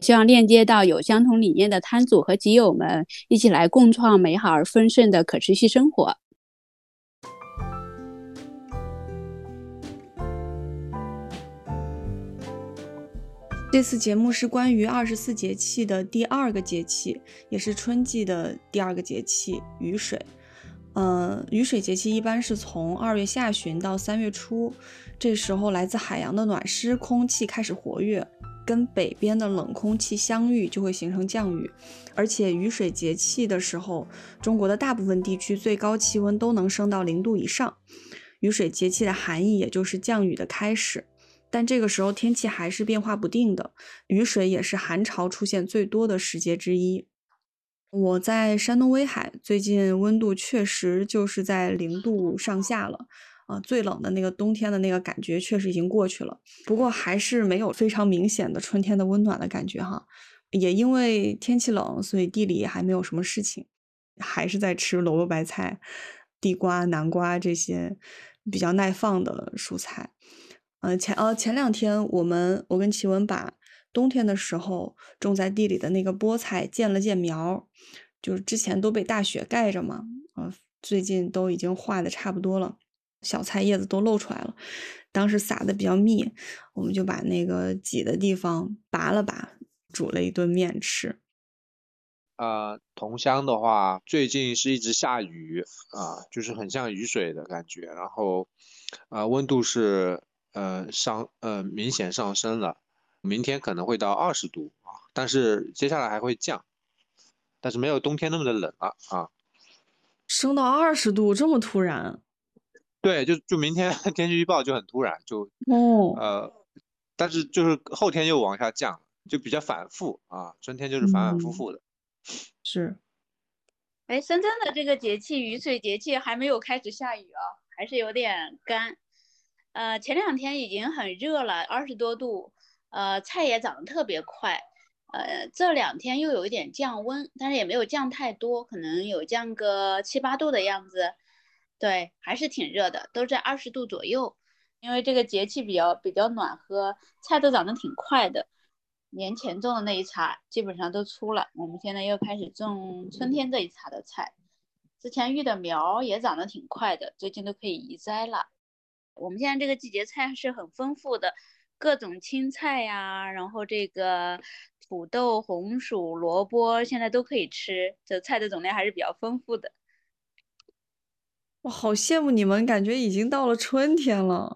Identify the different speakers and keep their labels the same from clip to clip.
Speaker 1: 希望链接到有相同理念的摊主和集友们，一起来共创美好而丰盛的可持续生活。
Speaker 2: 这次节目是关于二十四节气的第二个节气，也是春季的第二个节气——雨水。嗯，雨水节气一般是从二月下旬到三月初，这时候来自海洋的暖湿空气开始活跃。跟北边的冷空气相遇，就会形成降雨，而且雨水节气的时候，中国的大部分地区最高气温都能升到零度以上。雨水节气的含义也就是降雨的开始，但这个时候天气还是变化不定的，雨水也是寒潮出现最多的时节之一。我在山东威海，最近温度确实就是在零度上下了。啊，最冷的那个冬天的那个感觉确实已经过去了，不过还是没有非常明显的春天的温暖的感觉哈。也因为天气冷，所以地里还没有什么事情，还是在吃萝卜白菜、地瓜、南瓜这些比较耐放的蔬菜。嗯，前呃前两天我们我跟奇文把冬天的时候种在地里的那个菠菜见了见苗，就是之前都被大雪盖着嘛，呃，最近都已经化的差不多了。小菜叶子都露出来了，当时撒的比较密，我们就把那个挤的地方拔了拔，煮了一顿面吃。
Speaker 3: 呃，桐乡的话，最近是一直下雨啊，就是很像雨水的感觉，然后，呃，温度是呃上呃明显上升了，明天可能会到二十度啊，但是接下来还会降，但是没有冬天那么的冷了啊。
Speaker 2: 升到二十度这么突然？
Speaker 3: 对，就就明天 天气预报就很突然，就哦呃，但是就是后天又往下降，就比较反复啊。春天就是反反复复的。
Speaker 2: 是。
Speaker 1: 哎，深圳的这个节气雨水节气还没有开始下雨啊，还是有点干。呃，前两天已经很热了，二十多度，呃，菜也长得特别快。呃，这两天又有一点降温，但是也没有降太多，可能有降个七八度的样子。对，还是挺热的，都在二十度左右。因为这个节气比较比较暖和，菜都长得挺快的。年前种的那一茬基本上都出了，我们现在又开始种春天这一茬的菜。之前育的苗也长得挺快的，最近都可以移栽了。我们现在这个季节菜是很丰富的，各种青菜呀，然后这个土豆、红薯、萝卜现在都可以吃，这菜的种类还是比较丰富的。
Speaker 2: 我好羡慕你们，感觉已经到了春天了。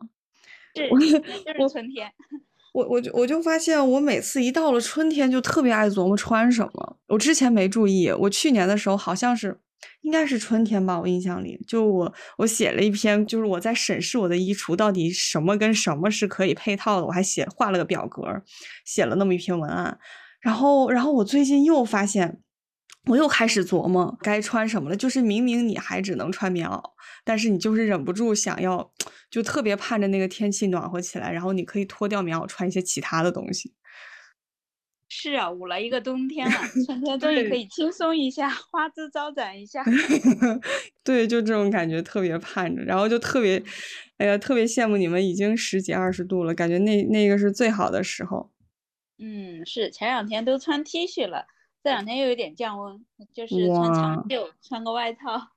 Speaker 1: 是，就是春天。
Speaker 2: 我我就我就发现，我每次一到了春天，就特别爱琢磨穿什么。我之前没注意，我去年的时候好像是，应该是春天吧，我印象里，就我我写了一篇，就是我在审视我的衣橱，到底什么跟什么是可以配套的，我还写画了个表格，写了那么一篇文案。然后，然后我最近又发现。我又开始琢磨该穿什么了，就是明明你还只能穿棉袄，但是你就是忍不住想要，就特别盼着那个天气暖和起来，然后你可以脱掉棉袄，穿一些其他的东西。
Speaker 1: 是啊，捂了一个冬天了，春天终于可以轻松一下，花枝招展一下。
Speaker 2: 对，就这种感觉特别盼着，然后就特别，哎呀，特别羡慕你们已经十几二十度了，感觉那那个是最好的时候。
Speaker 1: 嗯，是前两天都穿 T 恤了。这两天又有点降温，就是穿长袖，穿个外套。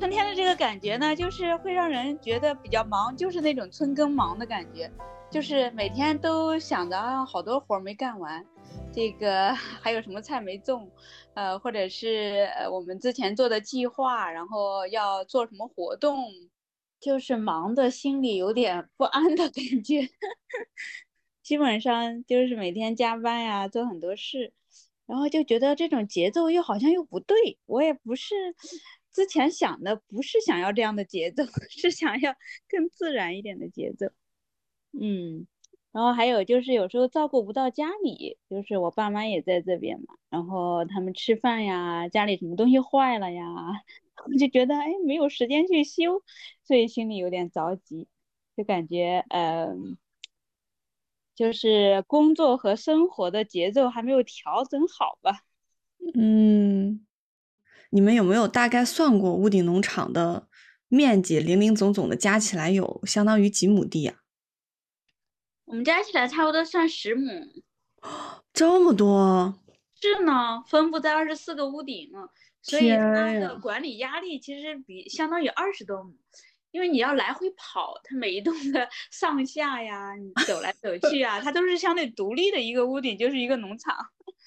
Speaker 1: 春天的这个感觉呢，就是会让人觉得比较忙，就是那种春耕忙的感觉，就是每天都想着啊，好多活没干完，这个 还有什么菜没种，呃，或者是呃我们之前做的计划，然后要做什么活动，就是忙的心里有点不安的感觉。基本上就是每天加班呀，做很多事，然后就觉得这种节奏又好像又不对，我也不是之前想的，不是想要这样的节奏，是想要更自然一点的节奏。嗯，然后还有就是有时候照顾不到家里，就是我爸妈也在这边嘛，然后他们吃饭呀，家里什么东西坏了呀，就觉得哎没有时间去修，所以心里有点着急，就感觉嗯。就是工作和生活的节奏还没有调整好吧？
Speaker 2: 嗯，你们有没有大概算过屋顶农场的面积？零零总总的加起来有相当于几亩地啊？
Speaker 1: 我们加起来差不多算十亩，
Speaker 2: 这么多？
Speaker 1: 是呢，分布在二十四个屋顶，所以它的管理压力其实比相当于二十多亩。因为你要来回跑，它每一栋的 上下呀，你走来走去啊，它都是相对独立的一个屋顶，就是一个农场。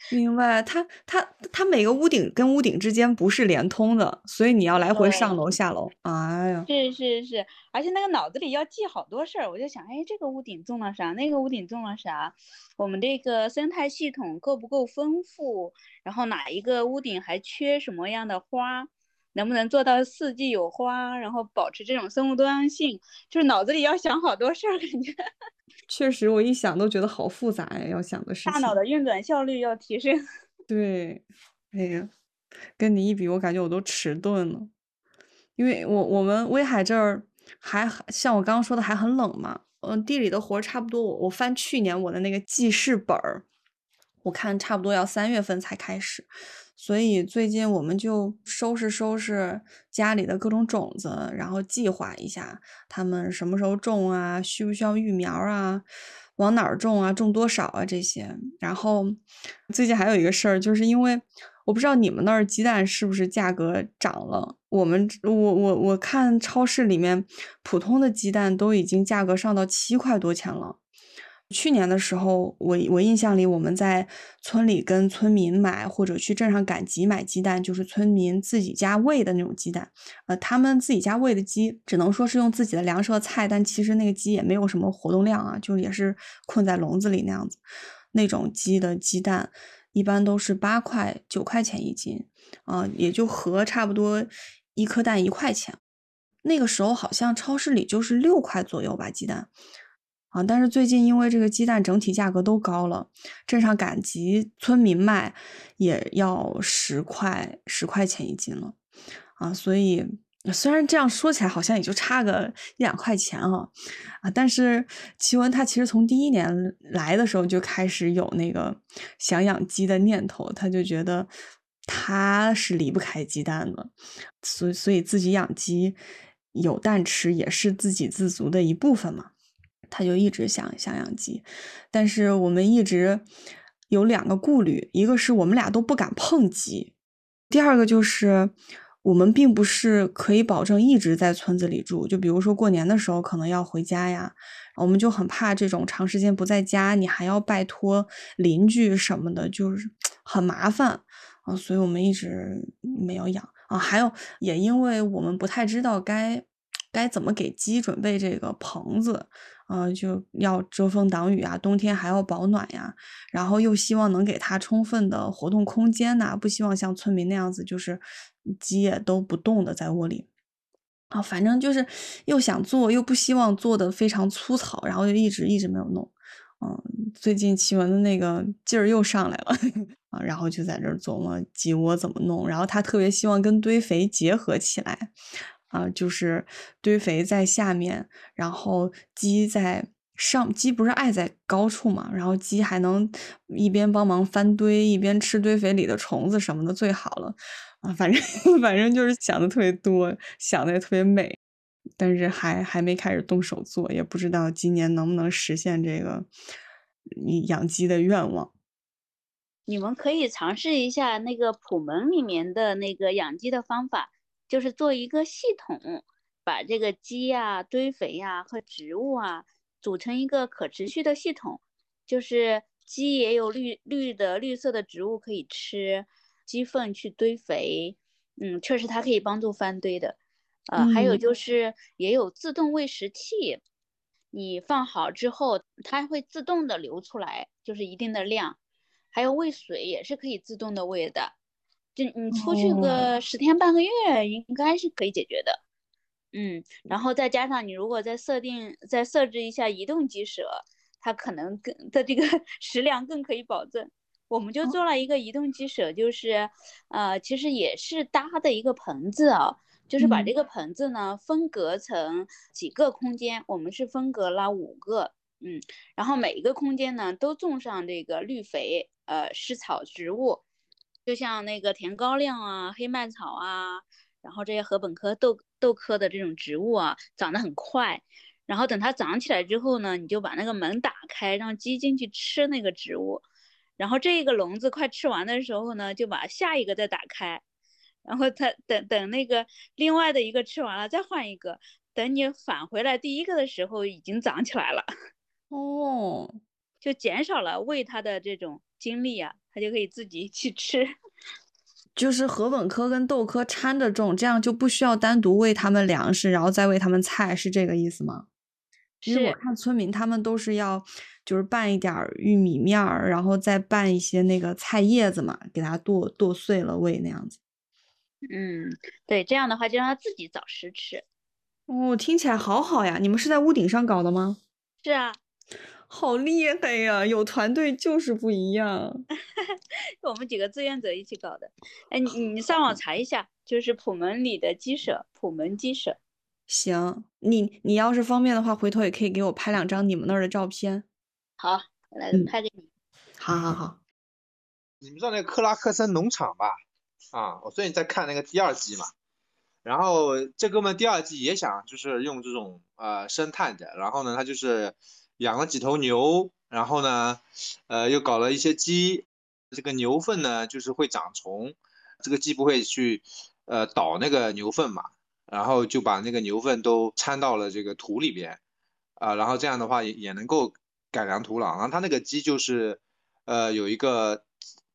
Speaker 2: 明白，它它它每个屋顶跟屋顶之间不是连通的，所以你要来回上楼下楼。哎呀，
Speaker 1: 是是是，而且那个脑子里要记好多事儿，我就想，哎，这个屋顶种了啥？那个屋顶种了啥？我们这个生态系统够不够丰富？然后哪一个屋顶还缺什么样的花？能不能做到四季有花，然后保持这种生物多样性？就是脑子里要想好多事儿，感觉。
Speaker 2: 确实，我一想都觉得好复杂呀，要想的事情。
Speaker 1: 大脑的运转效率要提升。
Speaker 2: 对，哎呀，跟你一比，我感觉我都迟钝了。因为我我们威海这儿还像我刚刚说的还很冷嘛，嗯，地里的活差不多。我我翻去年我的那个记事本儿，我看差不多要三月份才开始。所以最近我们就收拾收拾家里的各种种子，然后计划一下他们什么时候种啊，需不需要育苗啊，往哪儿种啊，种多少啊这些。然后最近还有一个事儿，就是因为我不知道你们那儿鸡蛋是不是价格涨了，我们我我我看超市里面普通的鸡蛋都已经价格上到七块多钱了。去年的时候，我我印象里，我们在村里跟村民买，或者去镇上赶集买鸡蛋，就是村民自己家喂的那种鸡蛋。呃，他们自己家喂的鸡，只能说是用自己的粮食和菜，但其实那个鸡也没有什么活动量啊，就也是困在笼子里那样子。那种鸡的鸡蛋一般都是八块九块钱一斤，啊，也就合差不多一颗蛋一块钱。那个时候好像超市里就是六块左右吧，鸡蛋。啊！但是最近因为这个鸡蛋整体价格都高了，镇上赶集村民卖也要十块十块钱一斤了，啊！所以虽然这样说起来好像也就差个一两块钱啊，啊！但是奇文他其实从第一年来的时候就开始有那个想养鸡的念头，他就觉得他是离不开鸡蛋的，所以所以自己养鸡有蛋吃也是自给自足的一部分嘛。他就一直想想养鸡，但是我们一直有两个顾虑，一个是我们俩都不敢碰鸡，第二个就是我们并不是可以保证一直在村子里住，就比如说过年的时候可能要回家呀，我们就很怕这种长时间不在家，你还要拜托邻居什么的，就是 很麻烦啊，所以我们一直没有养啊。还有也因为我们不太知道该该怎么给鸡准备这个棚子。嗯，就要遮风挡雨啊，冬天还要保暖呀，然后又希望能给它充分的活动空间呐，不希望像村民那样子，就是鸡也都不动的在窝里啊，反正就是又想做，又不希望做的非常粗糙，然后就一直一直没有弄。嗯，最近奇文的那个劲儿又上来了 啊，然后就在这琢磨鸡窝怎么弄，然后他特别希望跟堆肥结合起来。啊，就是堆肥在下面，然后鸡在上。鸡不是爱在高处嘛？然后鸡还能一边帮忙翻堆，一边吃堆肥里的虫子什么的，最好了。啊，反正 反正就是想的特别多，想的也特别美，但是还还没开始动手做，也不知道今年能不能实现这个你养鸡的愿望。
Speaker 1: 你们可以尝试一下那个普门里面的那个养鸡的方法。就是做一个系统，把这个鸡呀、堆肥呀和植物啊组成一个可持续的系统。就是鸡也有绿绿的绿色的植物可以吃，鸡粪去堆肥，嗯，确实它可以帮助翻堆的。呃，还有就是也有自动喂食器，你放好之后，它会自动的流出来，就是一定的量。还有喂水也是可以自动的喂的，就你出去个十天半个月，应该是可以解决的。嗯，然后再加上你如果再设定再设置一下移动鸡舍，它可能更的这个 食量更可以保证。我们就做了一个移动鸡舍，就是呃，其实也是搭的一个棚子啊。就是把这个棚子呢分隔成几个空间，我们是分隔了五个，嗯，然后每一个空间呢都种上这个绿肥，呃，湿草植物，就像那个甜高粱啊、黑麦草啊，然后这些禾本科、豆豆科的这种植物啊，长得很快，然后等它长起来之后呢，你就把那个门打开，让鸡进去吃那个植物，然后这个笼子快吃完的时候呢，就把下一个再打开。然后它等等那个另外的一个吃完了再换一个，等你返回来第一个的时候已经长起来了，
Speaker 2: 哦，
Speaker 1: 就减少了喂它的这种精力啊，他就可以自己去吃。
Speaker 2: 就是禾本科跟豆科掺着种，这样就不需要单独喂他们粮食，然后再喂他们菜，是这个意思吗？因为我看村民他们都是要就是拌一点玉米面儿，然后再拌一些那个菜叶子嘛，给它剁剁碎了喂那样子。
Speaker 1: 嗯，对，这样的话就让他自己找食吃。
Speaker 2: 哦，听起来好好呀！你们是在屋顶上搞的吗？
Speaker 1: 是啊，
Speaker 2: 好厉害呀！有团队就是不一样。
Speaker 1: 我们几个志愿者一起搞的。哎，你你上网 查一下，就是普门里的鸡舍，普门鸡舍。
Speaker 2: 行，你你要是方便的话，回头也可以给我拍两张你们那儿的照片。
Speaker 1: 好，我来拍给你。
Speaker 2: 好好好。
Speaker 3: 你们知道那个克拉克森农场吧？啊，我最近在看那个第二季嘛，然后这哥们第二季也想就是用这种呃生态的，然后呢他就是养了几头牛，然后呢呃又搞了一些鸡，这个牛粪呢就是会长虫，这个鸡不会去呃倒那个牛粪嘛，然后就把那个牛粪都掺到了这个土里边，啊，然后这样的话也也能够改良土壤，然后他那个鸡就是呃有一个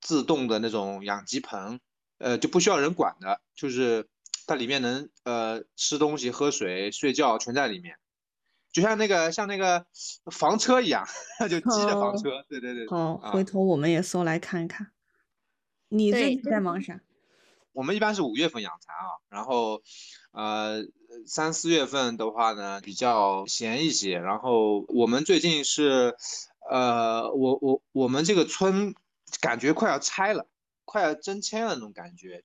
Speaker 3: 自动的那种养鸡棚。呃，就不需要人管的，就是它里面能呃吃东西、喝水、睡觉全在里面，就像那个像那个房车一样，就鸡的房车。对对对。
Speaker 2: 好，回头我们也搜来看一看。你最近在忙啥？
Speaker 3: 我们一般是五月份养蚕啊，然后呃三四月份的话呢比较闲一些，然后我们最近是呃我我我们这个村感觉快要拆了。快要征迁了那种感觉，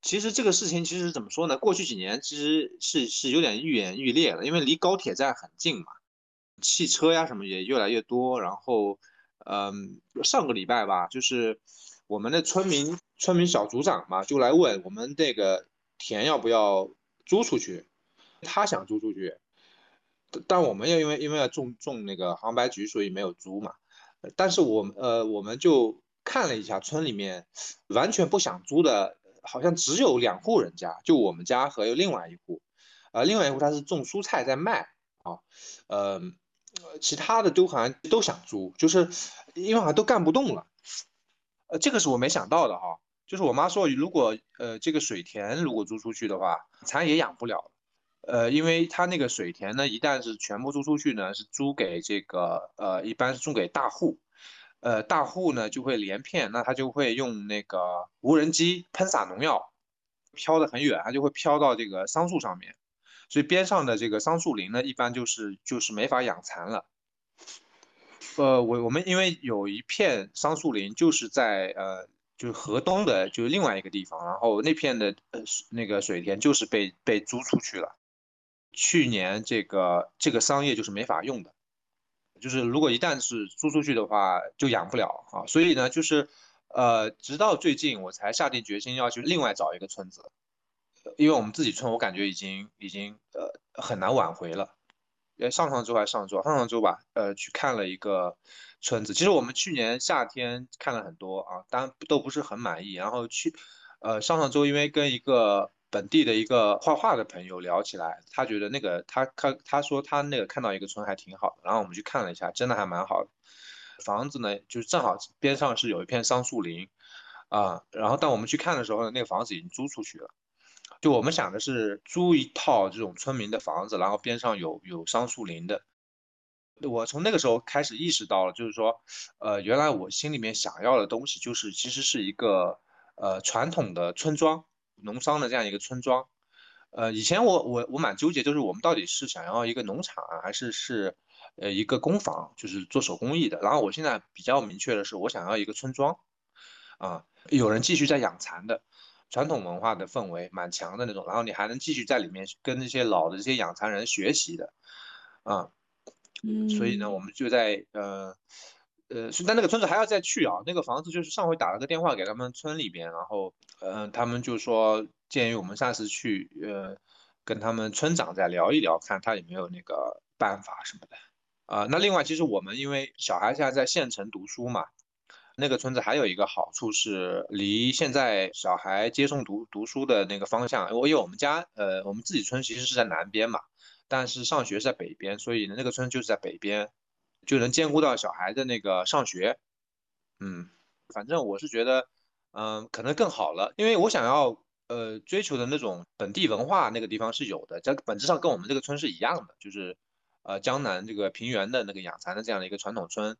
Speaker 3: 其实这个事情其实怎么说呢？过去几年其实是是有点愈演愈烈了，因为离高铁站很近嘛，汽车呀什么也越来越多。然后，嗯，上个礼拜吧，就是我们的村民村民小组长嘛，就来问我们这个田要不要租出去，他想租出去，但我们又因为因为要种种那个杭白菊，所以没有租嘛。但是我们呃我们就。看了一下村里面，完全不想租的，好像只有两户人家，就我们家和有另外一户，呃，另外一户他是种蔬菜在卖啊，呃，其他的都好像都想租，就是因为好像都干不动了，呃，这个是我没想到的哈，就是我妈说，如果呃这个水田如果租出去的话，蚕也养不了，呃，因为他那个水田呢，一旦是全部租出去呢，是租给这个呃，一般是租给大户。呃，大户呢就会连片，那他就会用那个无人机喷洒农药，飘得很远，它就会飘到这个桑树上面，所以边上的这个桑树林呢，一般就是就是没法养蚕了。呃，我我们因为有一片桑树林就是在呃就是河东的，就是另外一个地方，然后那片的呃那个水田就是被被租出去了，去年这个这个桑叶就是没法用的。就是如果一旦是租出去的话，就养不了啊。所以呢，就是，呃，直到最近我才下定决心要去另外找一个村子，因为我们自己村我感觉已经已经呃很难挽回了。呃，上上周还上周，上上周吧，呃，去看了一个村子。其实我们去年夏天看了很多啊，当然都不是很满意。然后去，呃，上上周因为跟一个。本地的一个画画的朋友聊起来，他觉得那个他他他说他那个看到一个村还挺好的，然后我们去看了一下，真的还蛮好的。房子呢，就是正好边上是有一片桑树林，啊，然后当我们去看的时候呢，那个房子已经租出去了。就我们想的是租一套这种村民的房子，然后边上有有桑树林的。我从那个时候开始意识到了，就是说，呃，原来我心里面想要的东西，就是其实是一个呃传统的村庄，农商的这样一个村庄。呃，以前我我我蛮纠结，就是我们到底是想要一个农场啊，还是是呃一个工坊，就是做手工艺的。然后我现在比较明确的是，我想要一个村庄，啊，有人继续在养蚕的。传统文化的氛围蛮强的那种，然后你还能继续在里面跟那些老的这些养蚕人学习的，啊，
Speaker 2: 嗯，
Speaker 3: 所以呢，我们就在呃呃，但那个村子还要再去啊，那个房子就是上回打了个电话给他们村里边，然后嗯，他们就说建议我们下次去呃跟他们村长再聊一聊，看他有没有那个办法什么的，啊，那另外其实我们因为小孩现在在县城读书嘛。那个村子还有一个好处是，离现在小孩接送读读书的那个方向，因为我们家呃，我们自己村其实是在南边嘛，但是上学是在北边，所以那个村就是在北边，就能兼顾到小孩的那个上学。嗯，反正我是觉得，嗯，可能更好了，因为我想要呃追求的那种本地文化，那个地方是有的，在本质上跟我们这个村是一样的，就是呃江南这个平原的那个养蚕的这样的一个传统村。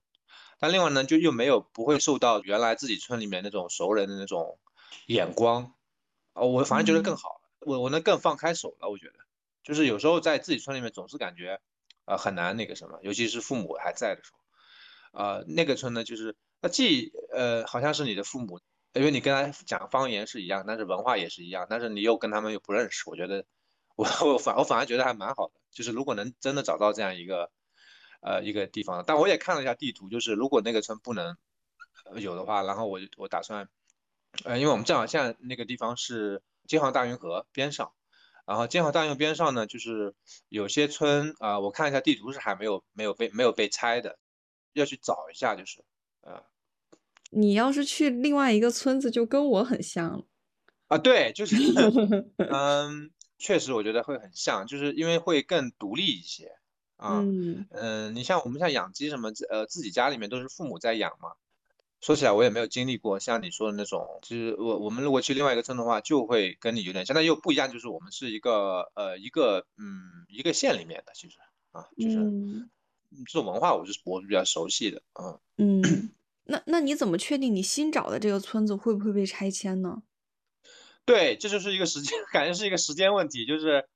Speaker 3: 但另外呢，就又没有不会受到原来自己村里面那种熟人的那种眼光，哦，我反而觉得更好了，我我能更放开手了。我觉得，就是有时候在自己村里面总是感觉，呃，很难那个什么，尤其是父母还在的时候，呃，那个村呢，就是那既呃好像是你的父母，因为你跟他讲方言是一样，但是文化也是一样，但是你又跟他们又不认识，我觉得我我反我反而觉得还蛮好的，就是如果能真的找到这样一个。呃，一个地方，但我也看了一下地图，就是如果那个村不能有的话，然后我我打算，呃，因为我们正好现在那个地方是京杭大运河边上，然后京杭大运河边上呢，就是有些村啊，我看一下地图是还没有没有被没有被拆的，要去找一下，就是呃，
Speaker 2: 你要是去另外一个村子，就跟我很像
Speaker 3: 啊，对，就是 嗯，确实我觉得会很像，就是因为会更独立一些。啊，嗯你像我们像养鸡什么，呃，自己家里面都是父母在养嘛。说起来我也没有经历过像你说的那种，就是我我们如果去另外一个村的话，就会跟你有点，相当又不一样，就是我们是一个呃一个嗯一个县里面的，其实啊，就是这种文化我是我是比较熟悉的，
Speaker 2: 啊嗯，那那你怎么确定你新找的这个村子会不会被拆迁呢？
Speaker 3: 对，这就是一个时间，感觉是一个时间问题，就是，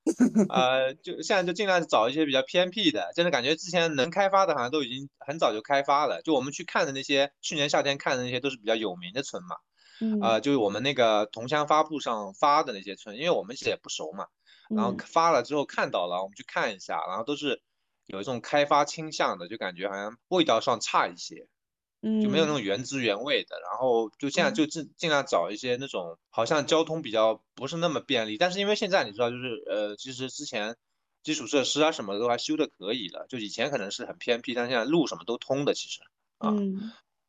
Speaker 3: 呃，就现在就尽量找一些比较偏僻的，真的感觉之前能开发的，好像都已经很早就开发了。就我们去看的那些，去年夏天看的那些，都是比较有名的村嘛，呃，就是我们那个同乡发布上发的那些村，因为我们其实也不熟嘛，然后发了之后看到了，我们去看一下，然后都是有一种开发倾向的，就感觉好像味道上差一些。就没有那种原汁原味的，然后就现在就尽尽量找一些那种好像交通比较不是那么便利，但是因为现在你知道，就是呃，其实之前基础设施啊什么的都还修的可以了，就以前可能是很偏僻，但现在路什么都通的，其实啊，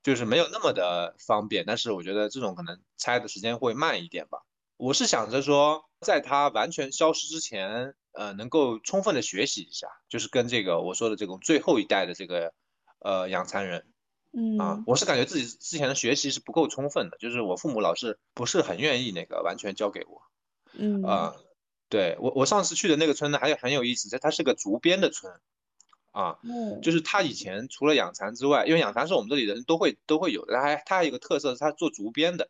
Speaker 3: 就是没有那么的方便，但是我觉得这种可能拆的时间会慢一点吧。我是想着说，在它完全消失之前，呃，能够充分的学习一下，就是跟这个我说的这种最后一代的这个呃养蚕人。
Speaker 2: 嗯
Speaker 3: 啊，我是感觉自己之前的学习是不够充分的，就是我父母老是不是很愿意那个完全交给我。
Speaker 2: 嗯
Speaker 3: 啊，对我我上次去的那个村呢，还有很有意思，它它是个竹编的村，啊，就是他以前除了养蚕之外，因为养蚕是我们这里的人都会都会有的，他还他还有个特色是他做竹编的。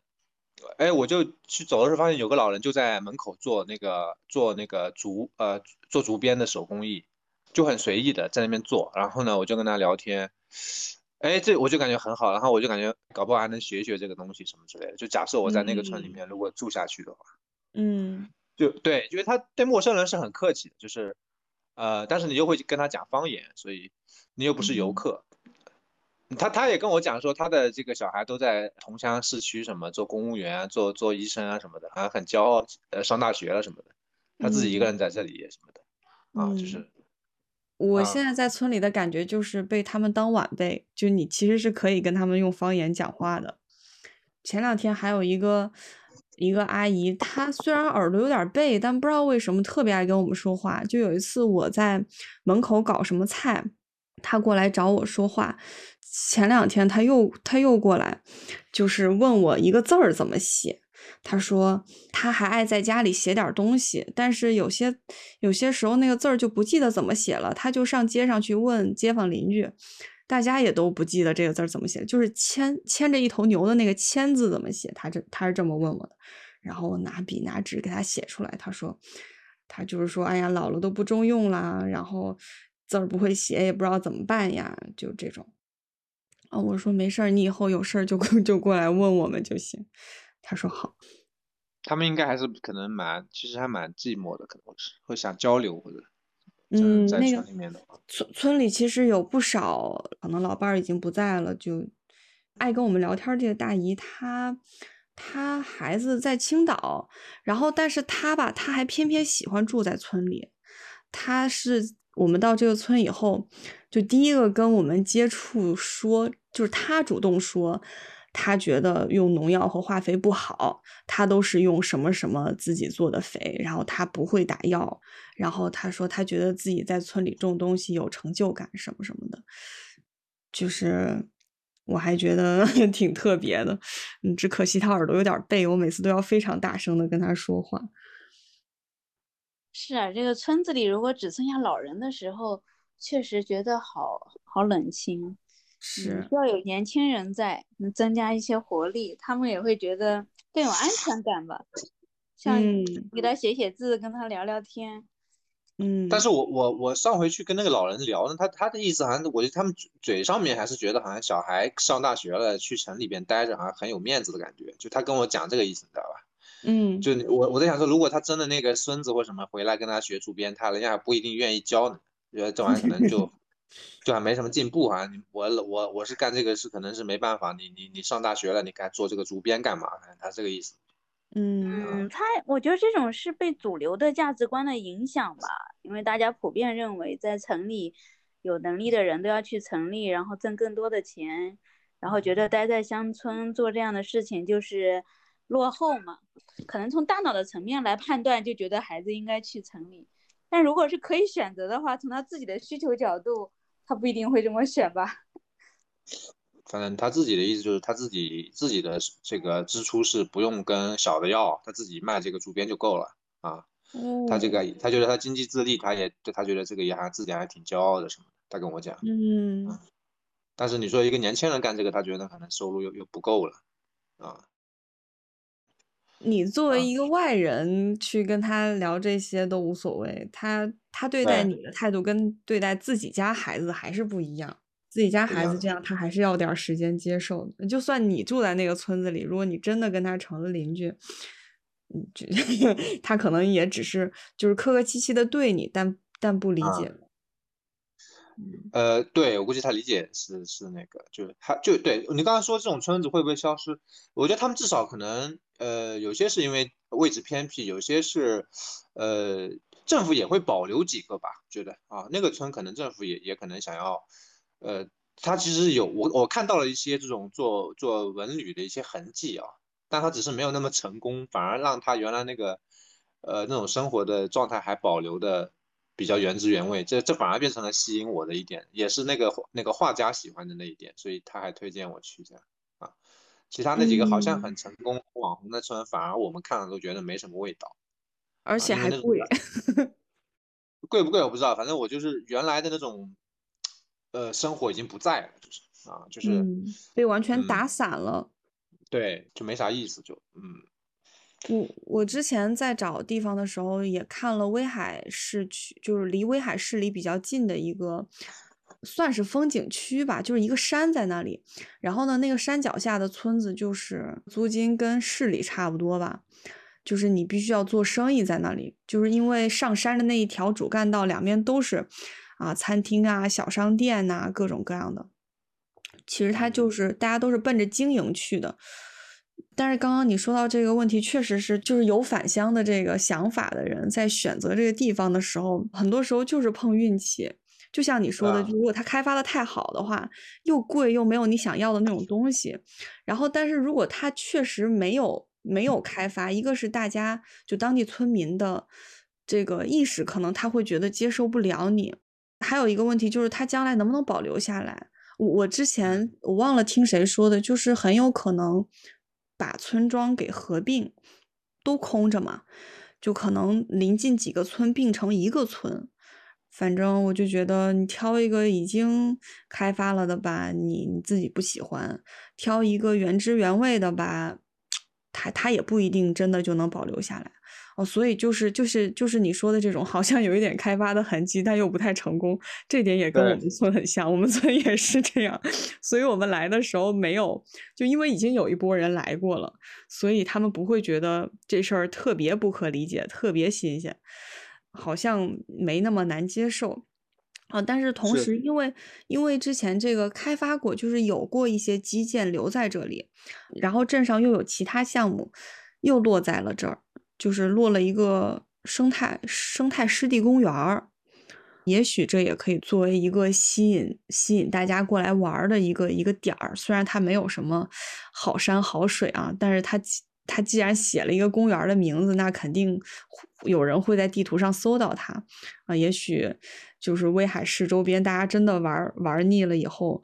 Speaker 3: 哎，我就去走的时候发现有个老人就在门口做那个做那个竹呃做竹编的手工艺，就很随意的在那边做，然后呢我就跟他聊天。哎，这我就感觉很好，然后我就感觉搞不好还能学学这个东西什么之类的。就假设我在那个村里面，如果住下去的话，
Speaker 2: 嗯，
Speaker 3: 就对，因为他对陌生人是很客气的，就是，呃，但是你又会跟他讲方言，所以你又不是游客。他他也跟我讲说，他的这个小孩都在同乡市区什么做公务员啊，做做医生啊什么的，还很骄傲，呃，上大学了什么的。他自己一个人在这里什么的，啊，就是。
Speaker 2: 我现在在村里的感觉就是被他们当晚辈，就你其实是可以跟他们用方言讲话的。前两天还有一个一个阿姨，她虽然耳朵有点背，但不知道为什么特别爱跟我们说话。就有一次我在门口搞什么菜，她过来找我说话，前两天她又她又过来，就是问我一个字儿怎么写。他说他还爱在家里写点东西，但是有些有些时候那个字儿就不记得怎么写了，他就上街上去问街坊邻居，大家也都不记得这个字儿怎么写，就是牵牵着一头牛的那个牵字怎么写，他这他是这么问我的，然后我拿笔拿纸给他写出来，他说他就是说，哎呀，老了都不中用啦，然后字儿不会写，也不知道怎么办呀，就这种。啊，我说没事儿，你以后有事儿就就过来问我们就行。他说好。
Speaker 3: 他们应该还是可能蛮，其实还蛮寂寞的，可能是会想交流或者，
Speaker 2: 嗯，
Speaker 3: 在
Speaker 2: 那个
Speaker 3: 村里面的话，
Speaker 2: 村村里其实有不少，可能老伴儿已经不在了，就爱跟我们聊天这个大姨，她她孩子在青岛，然后但是她吧，她还偏偏喜欢住在村里。她是我们到这个村以后，就第一个跟我们接触说，就是她主动说，他觉得用农药和化肥不好，他都是用什么什么自己做的肥，然后他不会打药。然后他说，他觉得自己在村里种东西有成就感，什么什么的，就是我还觉得 挺特别的。嗯，只可惜他耳朵有点背，我每次都要非常大声的跟他说话。
Speaker 1: 是啊，这个村子里如果只剩下老人的时候，确实觉得好好冷清。嗯，
Speaker 2: 是，
Speaker 1: 需要有年轻人在，能增加一些活力，他们也会觉得更有安全感吧。像
Speaker 2: 嗯
Speaker 1: 给他写写字，跟他聊聊天。
Speaker 2: 嗯，
Speaker 3: 但是我我我上回去跟那个老人聊呢，他他的意思好像，我觉得他们嘴嘴上面还是觉得好像小孩上大学了，去城里边待着好像很有面子的感觉，就他跟我讲这个意思，你知道吧？
Speaker 2: 嗯，
Speaker 3: 就我我在想说，如果他真的那个孙子或什么回来跟他学竹编，他人家还不一定愿意教呢，觉得这玩意儿可能就就还没什么进步啊。你我我我是干这个是可能是没办法，你你你上大学了，你该做这个主编干嘛？他这个意思。
Speaker 2: 嗯
Speaker 1: 嗯，他我觉得这种是被主流的价值观的影响吧，因为大家普遍认为在城里有能力的人都要去城里，然后挣更多的钱，然后觉得待在乡村做这样的事情就是落后嘛。可能从大脑的层面来判断，就觉得孩子应该去城里。但如果是可以选择的话，从他自己的需求角度，他不一定会这么选吧。
Speaker 3: 反正他自己的意思就是他自己自己的这个支出是不用跟小的要，他自己卖这个竹编就够了啊。他这个他觉得他经济自立，他也他觉得这个也还自己还挺骄傲的什么的。他跟我讲，
Speaker 2: 嗯，
Speaker 3: 但是你说一个年轻人干这个，他觉得可能收入又又不够了啊。
Speaker 2: 你作为一个外人去跟他聊这些都无所谓，他他对待你的态度跟对待自己家孩子还是不一样。自己家孩子这样，他还是要点时间接受的。就算你住在那个村子里，如果你真的跟他成了邻居，嗯，他可能也只是就是客客气气的对你，但但不理解。
Speaker 3: 啊、呃，对我估计他理解是是那个，就是他就对你刚才说这种村子会不会消失？我觉得他们至少可能呃，有些是因为位置偏僻，有些是呃，政府也会保留几个吧。觉得啊，那个村可能政府也也可能想要。呃，他其实有我我看到了一些这种做做文旅的一些痕迹啊，但他只是没有那么成功，反而让他原来那个呃那种生活的状态还保留的比较原汁原味，这这反而变成了吸引我的一点，也是那个那个画家喜欢的那一点，所以他还推荐我去这样。其他那几个好像很成功、
Speaker 2: 嗯、
Speaker 3: 网红的村，反而我们看了都觉得没什么味道，
Speaker 2: 而且还贵，
Speaker 3: 贵不贵我不知道，反正我就是原来的那种。呃，生活已经不在了，就是啊，就是、
Speaker 2: 嗯、被完全打散了、
Speaker 3: 嗯，对，就没啥意思，就嗯。
Speaker 2: 我我之前在找地方的时候也看了威海市区，就是离威海市里比较近的一个，算是风景区吧，就是一个山在那里。然后呢，那个山脚下的村子就是租金跟市里差不多吧，就是你必须要做生意在那里，就是因为上山的那一条主干道两边都是。啊，餐厅啊，小商店呐、啊，各种各样的。其实它就是大家都是奔着经营去的。但是刚刚你说到这个问题，确实是就是有返乡的这个想法的人，在选择这个地方的时候，很多时候就是碰运气。就像你说的，
Speaker 3: 啊、
Speaker 2: 如果它开发的太好的话，又贵又没有你想要的那种东西。然后，但是如果它确实没有没有开发，一个是大家就当地村民的这个意识，可能他会觉得接受不了你。还有一个问题就是，它将来能不能保留下来？我我之前我忘了听谁说的，就是很有可能把村庄给合并，都空着嘛，就可能临近几个村并成一个村。反正我就觉得，你挑一个已经开发了的吧，你你自己不喜欢；挑一个原汁原味的吧，它它也不一定真的就能保留下来。哦，所以就是就是就是你说的这种，好像有一点开发的痕迹，但又不太成功，这点也跟我们村很像，我们村也是这样。所以我们来的时候没有，就因为已经有一波人来过了，所以他们不会觉得这事儿特别不可理解，特别新鲜。好像没那么难接受啊，但是同时，因为因为之前这个开发过，就是有过一些基建留在这里，然后镇上又有其他项目又落在了这儿，就是落了一个生态生态湿地公园儿，也许这也可以作为一个吸引吸引大家过来玩的一个一个点儿。虽然它没有什么好山好水啊，但是它。他既然写了一个公园的名字，那肯定有人会在地图上搜到它啊。也许就是威海市周边，大家真的玩玩腻了以后，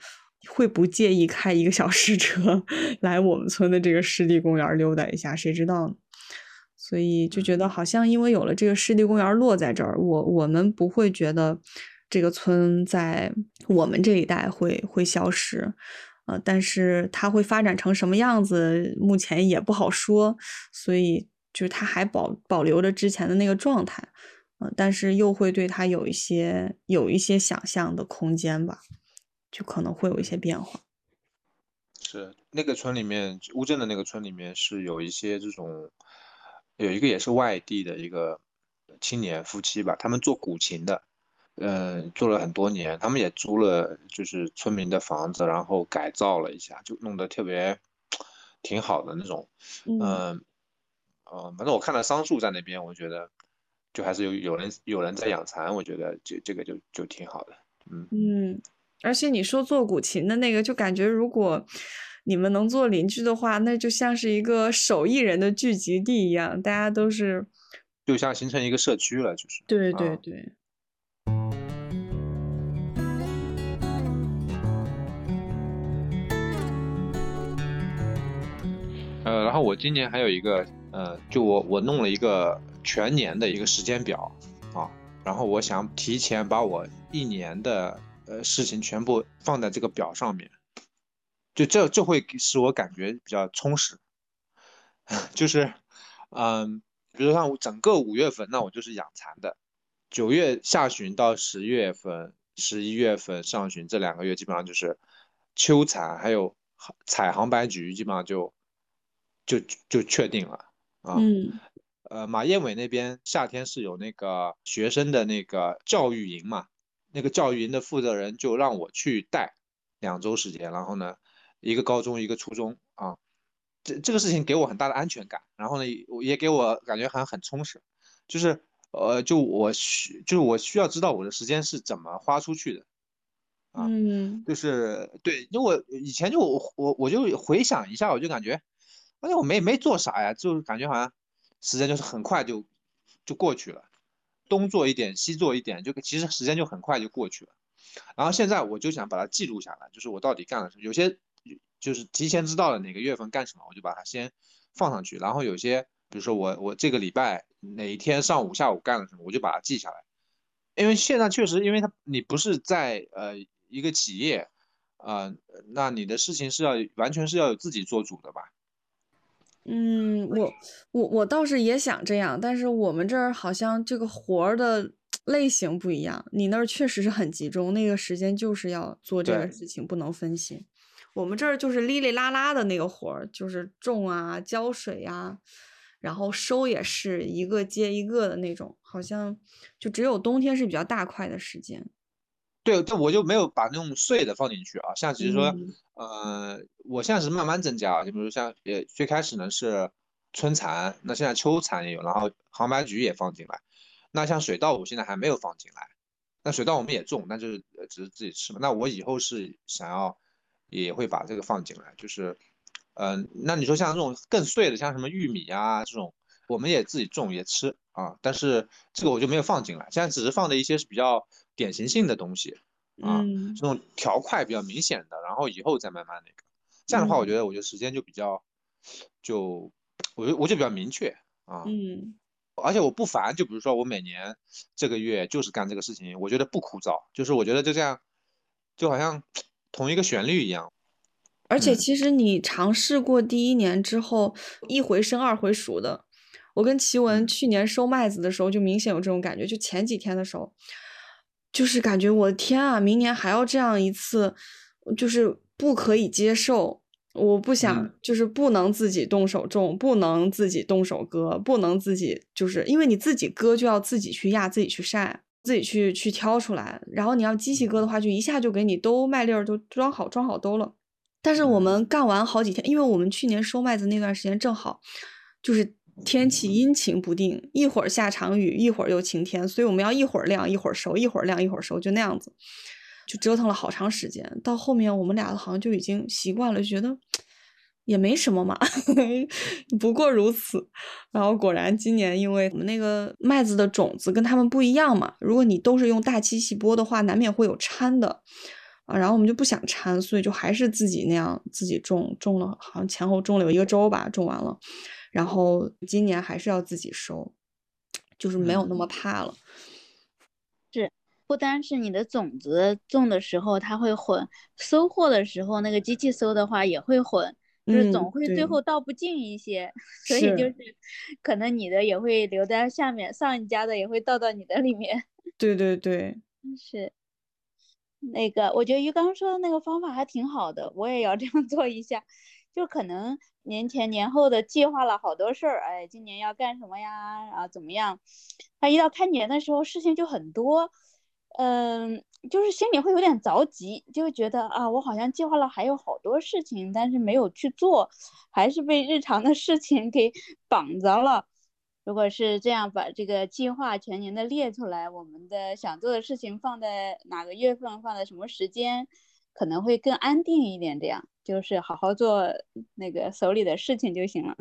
Speaker 2: 会不介意开一个小时车 来我们村的这个湿地公园溜达一下，谁知道？所以就觉得好像因为有了这个湿地公园落在这儿，我我们不会觉得这个村在我们这一代会会消失。呃，但是它会发展成什么样子，目前也不好说，所以就是它还保保留着之前的那个状态，呃，但是又会对它有一些有一些想象的空间吧，就可能会有一些变化。
Speaker 3: 是那个村里面，乌镇的那个村里面是有一些这种，有一个也是外地的一个青年夫妻吧，他们做古琴的。嗯，做了很多年，他们也租了就是村民的房子，然后改造了一下，就弄得特别挺好的那种。嗯，呃，反正我看到桑树在那边，我觉得就还是有有人有人在养蚕，我觉得这这个就就挺好的。嗯
Speaker 2: 嗯，而且你说做古琴的那个，就感觉如果你们能做邻居的话，那就像是一个手艺人的聚集地一样，大家都是
Speaker 3: 就像形成一个社区了，就是。
Speaker 2: 对对对。
Speaker 3: 然后我今年还有一个，呃，就我我弄了一个全年的一个时间表啊，然后我想提前把我一年的呃事情全部放在这个表上面，就这这会使我感觉比较充实，就是，嗯，比如像整个五月份，那我就是养蚕的，九月下旬到十月份、十一月份上旬这两个月基本上就是秋蚕，还有采杭白菊，基本上就。就就确定了啊，
Speaker 2: 嗯，
Speaker 3: 呃，马彦伟那边夏天是有那个学生的那个教育营嘛，那个教育营的负责人就让我去带两周时间，然后呢，一个高中一个初中啊，这这个事情给我很大的安全感，然后呢，也给我感觉还很充实，就是呃，就我需就是我需要知道我的时间是怎么花出去的，啊，
Speaker 2: 嗯，
Speaker 3: 就是对，因为我以前就我我我就回想一下，我就感觉。而且我没没做啥呀，就是感觉好像时间就是很快就就过去了，东做一点西做一点，就其实时间就很快就过去了。然后现在我就想把它记录下来，就是我到底干了什么。有些就是提前知道了哪个月份干什么，我就把它先放上去。然后有些比如说我我这个礼拜哪一天上午下午干了什么，我就把它记下来。因为现在确实，因为他你不是在呃一个企业啊，那你的事情是要完全是要有自己做主的吧。
Speaker 2: 嗯，我我我倒是也想这样，但是我们这儿好像这个活儿的类型不一样。你那儿确实是很集中，那个时间就是要做这个事情，不能分心。我们这儿就是哩哩啦啦的那个活儿，就是种啊、浇水呀，然后收也是一个接一个的那种，好像就只有冬天是比较大块的时间。
Speaker 3: 对，这我就没有把那种碎的放进去啊，像只是说，呃，我现在是慢慢增加，就比如像呃最开始呢是春蚕，那现在秋蚕也有，然后杭白菊也放进来，那像水稻我现在还没有放进来，那水稻我们也种，那就是只是自己吃嘛，那我以后是想要也会把这个放进来，就是，嗯，那你说像这种更碎的，像什么玉米啊这种，我们也自己种也吃啊，但是这个我就没有放进来，现在只是放的一些是比较。典型性的东西，啊，
Speaker 2: 嗯
Speaker 3: 这种条块比较明显的，然后以后再慢慢那个。这样的话，我觉得我觉得时间就比较，就我就我就比较明确啊，
Speaker 2: 嗯
Speaker 3: 而且我不烦，就比如说我每年这个月就是干这个事情，我觉得不枯燥，就是我觉得就这样，就好像同一个旋律一样。
Speaker 2: 而且
Speaker 3: 嗯
Speaker 2: 其实你尝试过第一年之后，一回生二回熟的。我跟奇文
Speaker 3: 嗯
Speaker 2: 去年收麦子的时候，就明显有这种感觉。就前几天的时候，就是感觉我的天啊，明年还要这样一次，就是不可以接受。我不想，
Speaker 3: 嗯
Speaker 2: 就是不能自己动手种，不能自己动手割，不能自己，就是因为你自己割就要自己去压，自己去晒，自己去去挑出来。然后你要机器割的话，就一下就给你都麦粒儿都装好装好兜了。但是我
Speaker 3: 嗯
Speaker 2: 们干完好几天，因为我们去年收麦子那段时间正好就是天气阴晴不定，一会儿下场雨，一会儿又晴天，所以我们要一会儿晾一会儿收，一会儿晾一会儿收，就那样子，就折腾了好长时间。到后面我们俩好像就已经习惯了，觉得也没什么嘛，不过如此。然后果然今年因为我们那个麦子的种子跟他们不一样嘛，如果你都是用大机器播的话，难免会有掺的。啊，然后我们就不想掺，所以就还是自己那样自己种，种了好像前后种了有一个周吧，种完了，然后今年还是要自己收，就是没有那么怕了。
Speaker 1: 是不单是你的种子种的时候它会混，收获的时候那个机器收的话也会混，就是
Speaker 2: 嗯
Speaker 1: 总会最后倒不进一些，所以就是是可能你的也会留在下面，上一家的也会倒到你的里面。
Speaker 2: 对对对，
Speaker 1: 是，那个我觉得鱼缸说的那个方法还挺好的，我也要这样做一下。就可能年前年后的计划了好多事儿，哎，今年要干什么呀？然后怎么样？他一到开年的时候，事情就很多，嗯，就是心里会有点着急，就觉得啊，我好像计划了还有好多事情，但是没有去做，还是被日常的事情给绑着了。如果是这样把这个计划全年的列出来，我们的想做的事情放在哪个月份，放在什么时间，可能会更安定一点。这样就是好好做那个手里的事情就行了。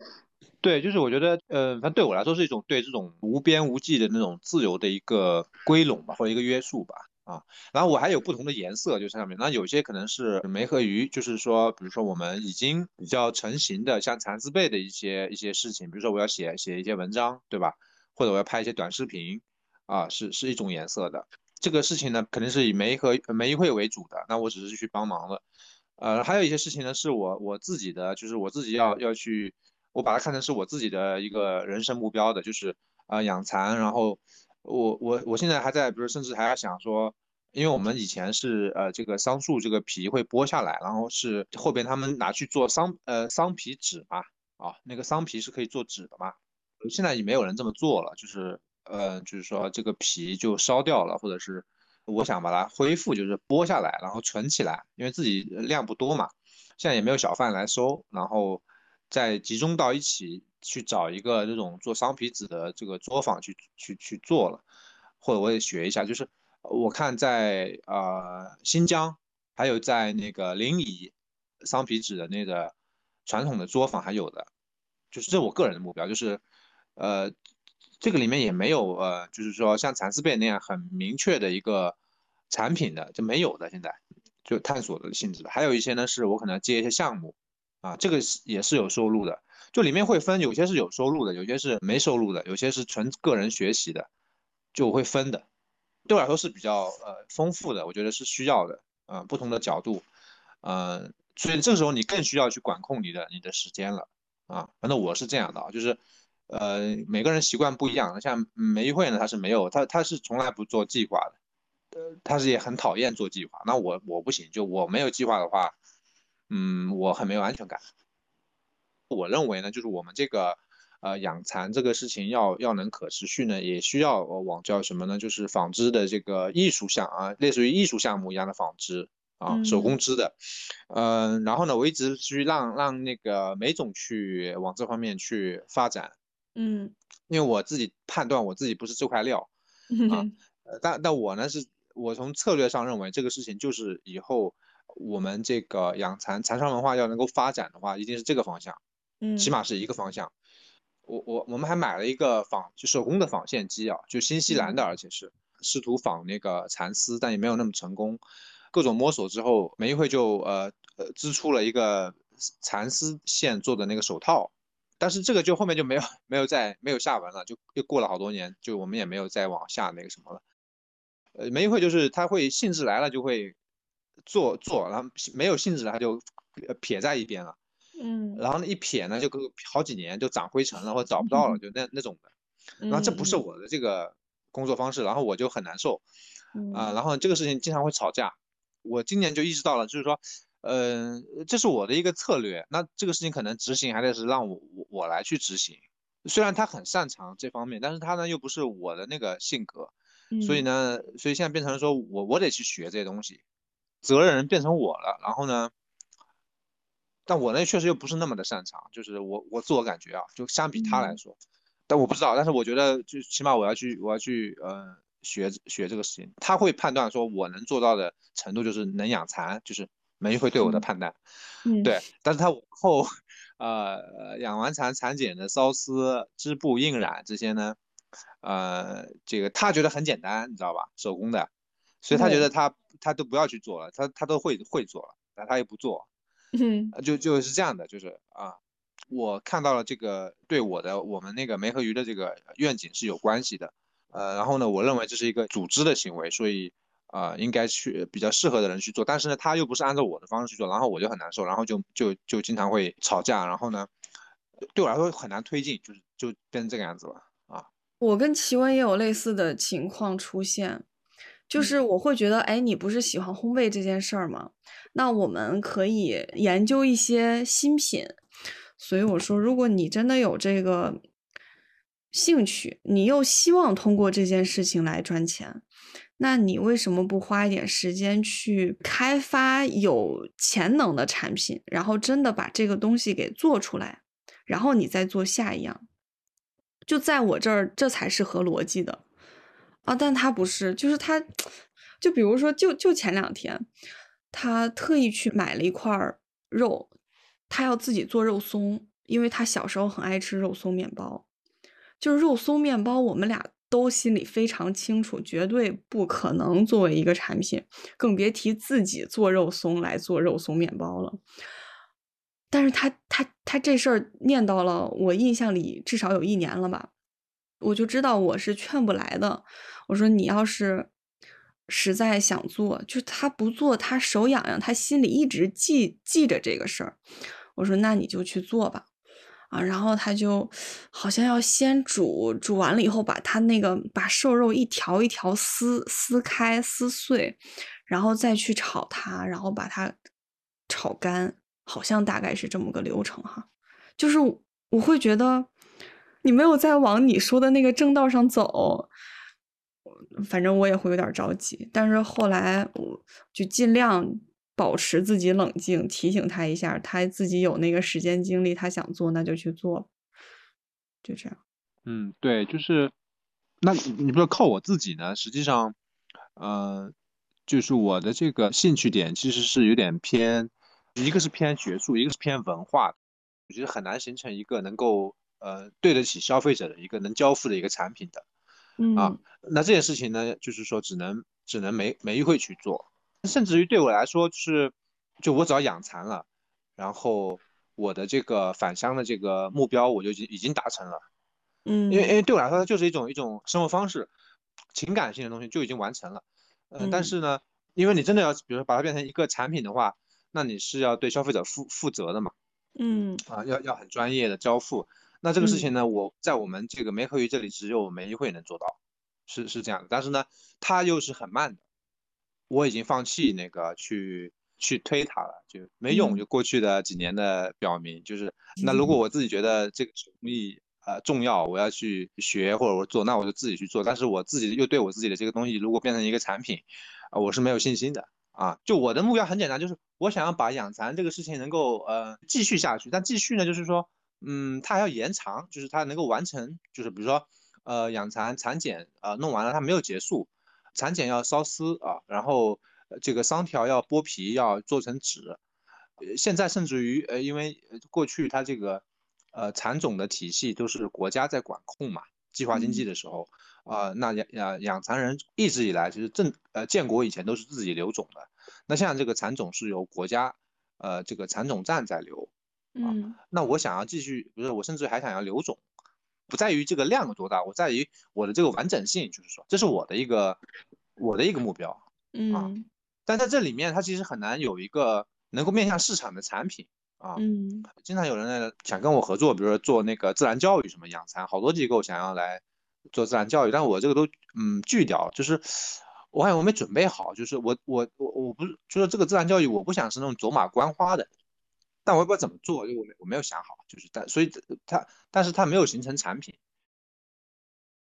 Speaker 3: 对，就是我觉得，呃，反正对我来说是一种对这种无边无际的那种自由的一个归拢吧，或者一个约束吧，啊。然后我还有不同的颜色，就上面，那有些可能是梅和鱼，就是说，比如说我们已经比较成型的，像蚕丝被的一些一些事情，比如说我要写写一些文章，对吧？或者我要拍一些短视频，啊，是是一种颜色的。这个事情呢，肯定是以梅和梅会为主的，那我只是去帮忙了。呃，还有一些事情呢，是我我自己的，就是我自己要要去。我把它看成是我自己的一个人生目标的，就是、呃、养蚕，然后我我我现在还在，比如甚至还要想说，因为我们以前是呃这个桑树这个皮会剥下来，然后是后边他们拿去做桑呃桑皮纸嘛，啊那个桑皮是可以做纸的嘛，现在已经没有人这么做了，就是呃就是说这个皮就烧掉了，或者是我想把它恢复，就是剥下来然后存起来，因为自己量不多嘛，现在也没有小贩来收，然后。再集中到一起去找一个这种做桑皮纸的这个作坊去去去做了，或者我也学一下，就是我看在呃新疆，还有在那个临沂，桑皮纸的那个传统的作坊还有的，就是这我个人的目标，就是呃这个里面也没有呃就是说像蚕丝被那样很明确的一个产品的就没有的，现在就探索的性质，还有一些呢是我可能接一些项目。啊，这个是也是有收入的，就里面会分，有些是有收入的，有些是没收入的，有些是纯个人学习的，就会分的。对我来说是比较呃丰富的，我觉得是需要的，啊、不同的角度，嗯、所以这个时候你更需要去管控你的你的时间了，啊，反正我是这样的啊，就是呃每个人习惯不一样，像梅玉慧呢，他是没有，他他是从来不做计划的，呃，他是也很讨厌做计划，那我我不行，就我没有计划的话。嗯，我很没有安全感。我认为呢，就是我们这个呃养蚕这个事情要要能可持续呢，也需要往叫什么呢？就是纺织的这个艺术项啊，类似于艺术项目一样的纺织啊，手工织的。嗯、呃，然后呢，我一直去让让那个梅总去往这方面去发展。
Speaker 2: 嗯，
Speaker 3: 因为我自己判断我自己不是这块料啊，但但我呢是，我从策略上认为这个事情就是以后。我们这个养蚕蚕商文化要能够发展的话，一定是这个方向，
Speaker 2: 嗯，
Speaker 3: 起码是一个方向。我我我们还买了一个纺就手工的纺线机啊，就新西兰的，而且是试图仿那个蚕丝，但也没有那么成功。各种摸索之后，没一会就呃呃织出了一个蚕丝线做的那个手套，但是这个就后面就没有 没有再没有下文了，就又过了好多年，就我们也没有再往下那个什么了。呃，梅会就是他会兴致来了就会做做，然后没有兴致了他就撇在一边了。
Speaker 2: 嗯，
Speaker 3: 然后呢一撇呢就好几年就长灰尘了或者找不到了，就那那种的。然后这不是我的这个工作方式，然后我就很难受啊。然后这个事情经常会吵架。我今年就意识到了，就是说，嗯，这是我的一个策略。那这个事情可能执行还得是让我我我来去执行。虽然他很擅长这方面，但是他呢又不是我的那个性格，所以呢，所以现在变成说我我得去学这些东西，责任人变成我了。然后呢，但我呢确实又不是那么的擅长，就是我我自我感觉啊，就相比他来说，但我不知道，但是我觉得就起码我要去我要去呃。学学这个事情，他会判断说我能做到的程度就是能养蚕，就是梅会对我的判断，
Speaker 2: 嗯，
Speaker 3: 对。但是他往后，呃，养完蚕蚕茧的缫丝、织布、印染这些呢，呃，这个他觉得很简单，你知道吧？手工的，所以他觉得他他都不要去做了，他他都会会做了，但他又不做，
Speaker 2: 嗯，
Speaker 3: 就就是这样的，就是啊，我看到了这个对我的我们那个梅和鱼的这个愿景是有关系的。呃，然后呢，我认为这是一个组织的行为，所以啊，应该去比较适合的人去做。但是呢，他又不是按照我的方式去做，然后我就很难受，然后就就就经常会吵架，然后呢，对我来说很难推进，就是就变成这个样子了啊。
Speaker 2: 我跟奇文也有类似的情况出现，就是我会觉得，哎，你不是喜欢烘焙这件事儿吗？那我们可以研究一些新品。所以我说，如果你真的有这个。兴趣，你又希望通过这件事情来赚钱，那你为什么不花一点时间去开发有潜能的产品，然后真的把这个东西给做出来，然后你再做下一样？就在我这儿，这才是合逻辑的啊！但他不是，就是他，就比如说，就就前两天，他特意去买了一块肉，他要自己做肉松，因为他小时候很爱吃肉松面包。就是肉松面包，我们俩都心里非常清楚，绝对不可能作为一个产品，更别提自己做肉松来做肉松面包了。但是他他他这事儿念叨了，我印象里至少有一年了吧，我就知道我是劝不来的。我说你要是实在想做，就他不做，他手痒痒，他心里一直记记着这个事儿。我说那你就去做吧。啊，然后他就好像要先煮，煮完了以后，把他那个把瘦肉一条一条撕撕开撕碎，然后再去炒它，然后把它炒干，好像大概是这么个流程哈。就是我会觉得你没有在往你说的那个正道上走，反正我也会有点着急，但是后来我就尽量。保持自己冷静，提醒他一下，他自己有那个时间精力，他想做那就去做，就这样。
Speaker 3: 嗯，对，就是，那你不是靠我自己呢？实际上，呃，就是我的这个兴趣点其实是有点偏，一个是偏学术，一个是偏文化，我觉得很难形成一个能够呃对得起消费者的一个能交付的一个产品的。
Speaker 2: 嗯。
Speaker 3: 啊，那这件事情呢，就是说只能只能没没会去做。甚至于对我来说，就是，就我只要养蚕了，然后我的这个返乡的这个目标，我就已经已经达成了。
Speaker 2: 嗯，
Speaker 3: 因为因为对我来说，它就是一种一种生活方式，情感性的东西就已经完成了。嗯，但是呢，因为你真的要，比如说把它变成一个产品的话，那你是要对消费者负负责的嘛。
Speaker 2: 嗯，
Speaker 3: 啊，要要很专业的交付。那这个事情呢，我在我们这个梅和鱼这里只有梅一会能做到，是是这样的。但是呢，它又是很慢的。我已经放弃那个去去推它了，就没用。就过去的几年的表明，就是那如果我自己觉得这个手工艺呃重要，我要去学或者我做，那我就自己去做。但是我自己又对我自己的这个东西，如果变成一个产品，啊，我是没有信心的啊。就我的目标很简单，就是我想要把养蚕这个事情能够呃继续下去。但继续呢，就是说，嗯，它还要延长，就是它能够完成，就是比如说呃养蚕蚕茧呃弄完了，它没有结束。蚕茧要烧丝啊，然后这个桑条要剥皮，要做成纸。现在甚至于呃，因为过去它这个呃蚕种的体系都是国家在管控嘛，计划经济的时候啊，那养养养蚕人一直以来其实正呃建国以前都是自己留种的，那现在这个蚕种是由国家呃这个蚕种站在留，
Speaker 2: 嗯。
Speaker 3: 那我想要继续，不是我甚至还想要留种，不在于这个量有多大，我在于我的这个完整性，就是说这是我的一个我的一个目标。
Speaker 2: 嗯
Speaker 3: 但在这里面，它其实很难有一个能够面向市场的产品啊。
Speaker 2: 嗯
Speaker 3: 经常有人呢想跟我合作，比如说做那个自然教育什么养蚕，好多机构想要来做自然教育，但我这个都嗯拒掉了，就是我感觉我没准备好，就是我我我我不是就是这个自然教育，我不想是那种走马观花的，但我也不知道怎么做，就我没我没有想好，就是但所以它但是它没有形成产品，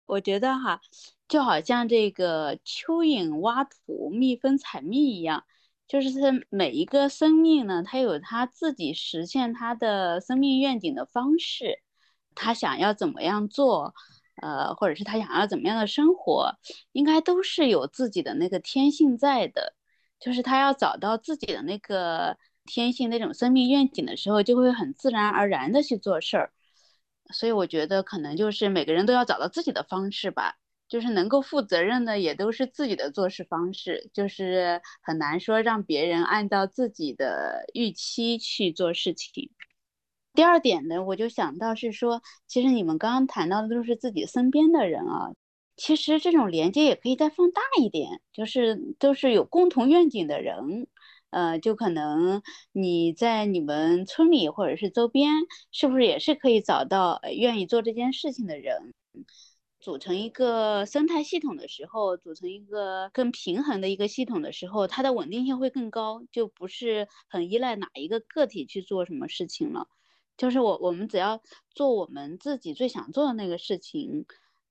Speaker 1: 我觉得哈，就好像这个蚯蚓挖土、蜜蜂采蜜一样，就是它每一个生命呢，它有它自己实现它的生命愿景的方式，它想要怎么样做，呃，或者是它想要怎么样的生活，应该都是有自己的那个天性在的，就是它要找到自己的那个天性那种生命愿景的时候，就会很自然而然的去做事儿。所以我觉得可能就是每个人都要找到自己的方式吧，就是能够负责任的也都是自己的做事方式，就是很难说让别人按照自己的预期去做事情。第二点呢，我就想到是说，其实你们刚刚谈到的都是自己身边的人啊，其实这种连接也可以再放大一点，就是都是有共同愿景的人。呃，就可能你在你们村里或者是周边，是不是也是可以找到愿意做这件事情的人，组成一个生态系统的时候，组成一个更平衡的一个系统的时候，它的稳定性会更高，就不是很依赖哪一个个体去做什么事情了。就是我我们只要做我们自己最想做的那个事情，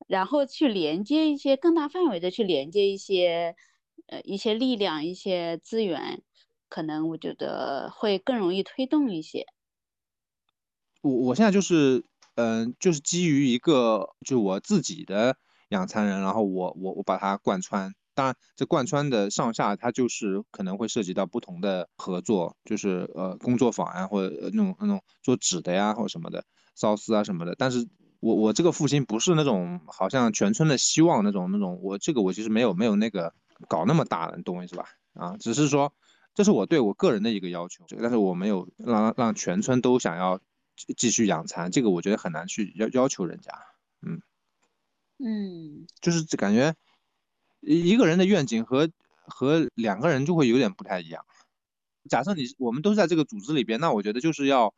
Speaker 1: 然后去连接一些更大范围的去连接一些呃一些力量、一些资源。可能我觉得会更容易推动一些。
Speaker 3: 我我现在就是，嗯、就是基于一个就我自己的养蚕人，然后我我我把它贯穿。当然，这贯穿的上下，它就是可能会涉及到不同的合作，就是呃工作坊啊，或者那种那种做纸的呀，或者什么的缫丝啊什么的。但是我我这个复兴不是那种好像全村的希望那种那种，我这个我其实没有没有那个搞那么大的，你懂我意思吧？啊，只是说这是我对我个人的一个要求，这个但是我没有让让全村都想要继继续养蚕，这个我觉得很难去要要求人家，嗯，
Speaker 1: 嗯，
Speaker 3: 就是感觉一一个人的愿景和和两个人就会有点不太一样。假设你我们都是在这个组织里边，那我觉得就是要